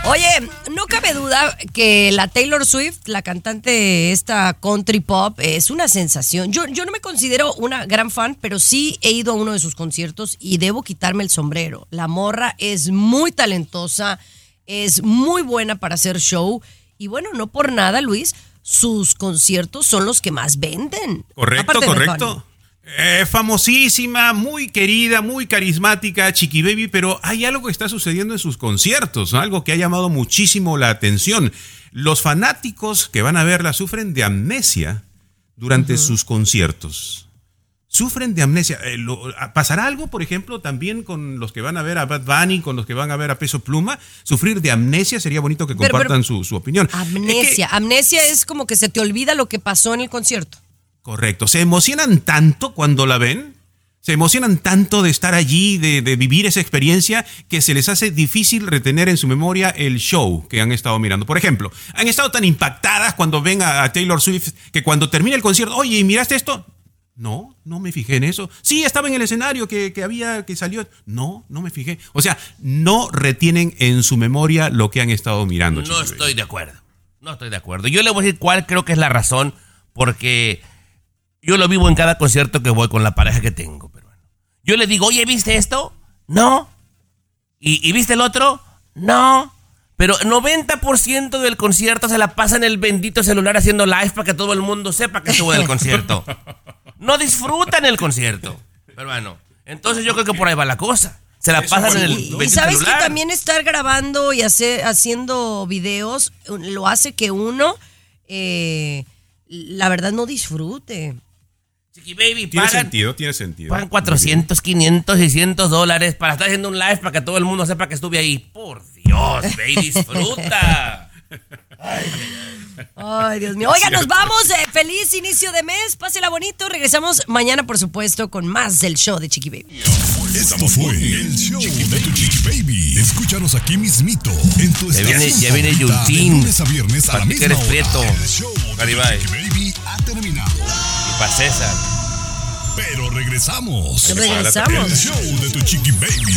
Oye, no cabe duda que la Taylor Swift, la cantante esta country pop, es una sensación. Yo, yo no me considero una gran fan, pero sí he ido a uno de sus conciertos y debo quitarme el sombrero. La morra es muy talentosa, es muy buena para hacer show y bueno, no por nada, Luis, sus conciertos son los que más venden. Correcto, de correcto. Eh, famosísima, muy querida, muy carismática, Chiqui Baby, pero hay algo que está sucediendo en sus conciertos, ¿no? algo que ha llamado muchísimo la atención. Los fanáticos que van a verla sufren de amnesia durante sus conciertos. sufren de amnesia. Eh, lo- ¿Pasará algo, por ejemplo, también con los que van a ver a Bad Bunny, con los que van a ver a Peso Pluma? Sufrir de amnesia sería bonito que Pero- pero- compartan su, su opinión. Amnesia. Amnesia es como que se te olvida lo que pasó en el concierto. Correcto. Se emocionan tanto cuando la ven. Se emocionan tanto de estar allí, de, de vivir esa experiencia, que se les hace difícil retener en su memoria el show que han estado mirando. Por ejemplo, han estado tan impactadas cuando ven a, a Taylor Swift que cuando termina el concierto, oye, ¿y miraste esto? No, no me fijé en eso. Sí, estaba en el escenario que, que había, que salió. No, no me fijé. O sea, no retienen en su memoria lo que han estado mirando. No estoy de acuerdo. No estoy de acuerdo. Yo le voy a decir cuál creo que es la razón, porque yo lo vivo en cada concierto que voy con la pareja que tengo. Pero bueno. Yo le digo, oye, ¿viste esto? No. ¿Y, y viste el otro? No. Pero 90% del concierto se la pasa en el bendito celular haciendo live para que todo el mundo sepa que estuvo en el concierto. No disfrutan el concierto. Pero bueno, entonces yo creo que por ahí va la cosa. Se la pasan en el Y, bendito sabes celular. que también estar grabando y hacer, haciendo videos lo hace que uno, eh, la verdad, no disfrute. Chiqui Baby, Tiene pagan, sentido, tiene sentido. pagan 400, 500, 600 dólares para estar haciendo un live para que todo el mundo sepa que estuve ahí. Por Dios, ve y disfruta. Ay, Dios mío. Oiga, nos vamos. eh, feliz inicio de mes. Pásela bonito. Regresamos mañana, por supuesto, con más del show de Chiqui Baby. Esto fue el show de tu Chiqui Baby. Escúchanos aquí mismito en tu Ya viene, estación ya viene Yuntín. lunes a viernes a la misma hora. El show de Chiqui Baby ha terminado. Y para César. Pero regresamos. Regresamos. El show de tu Chiqui Baby.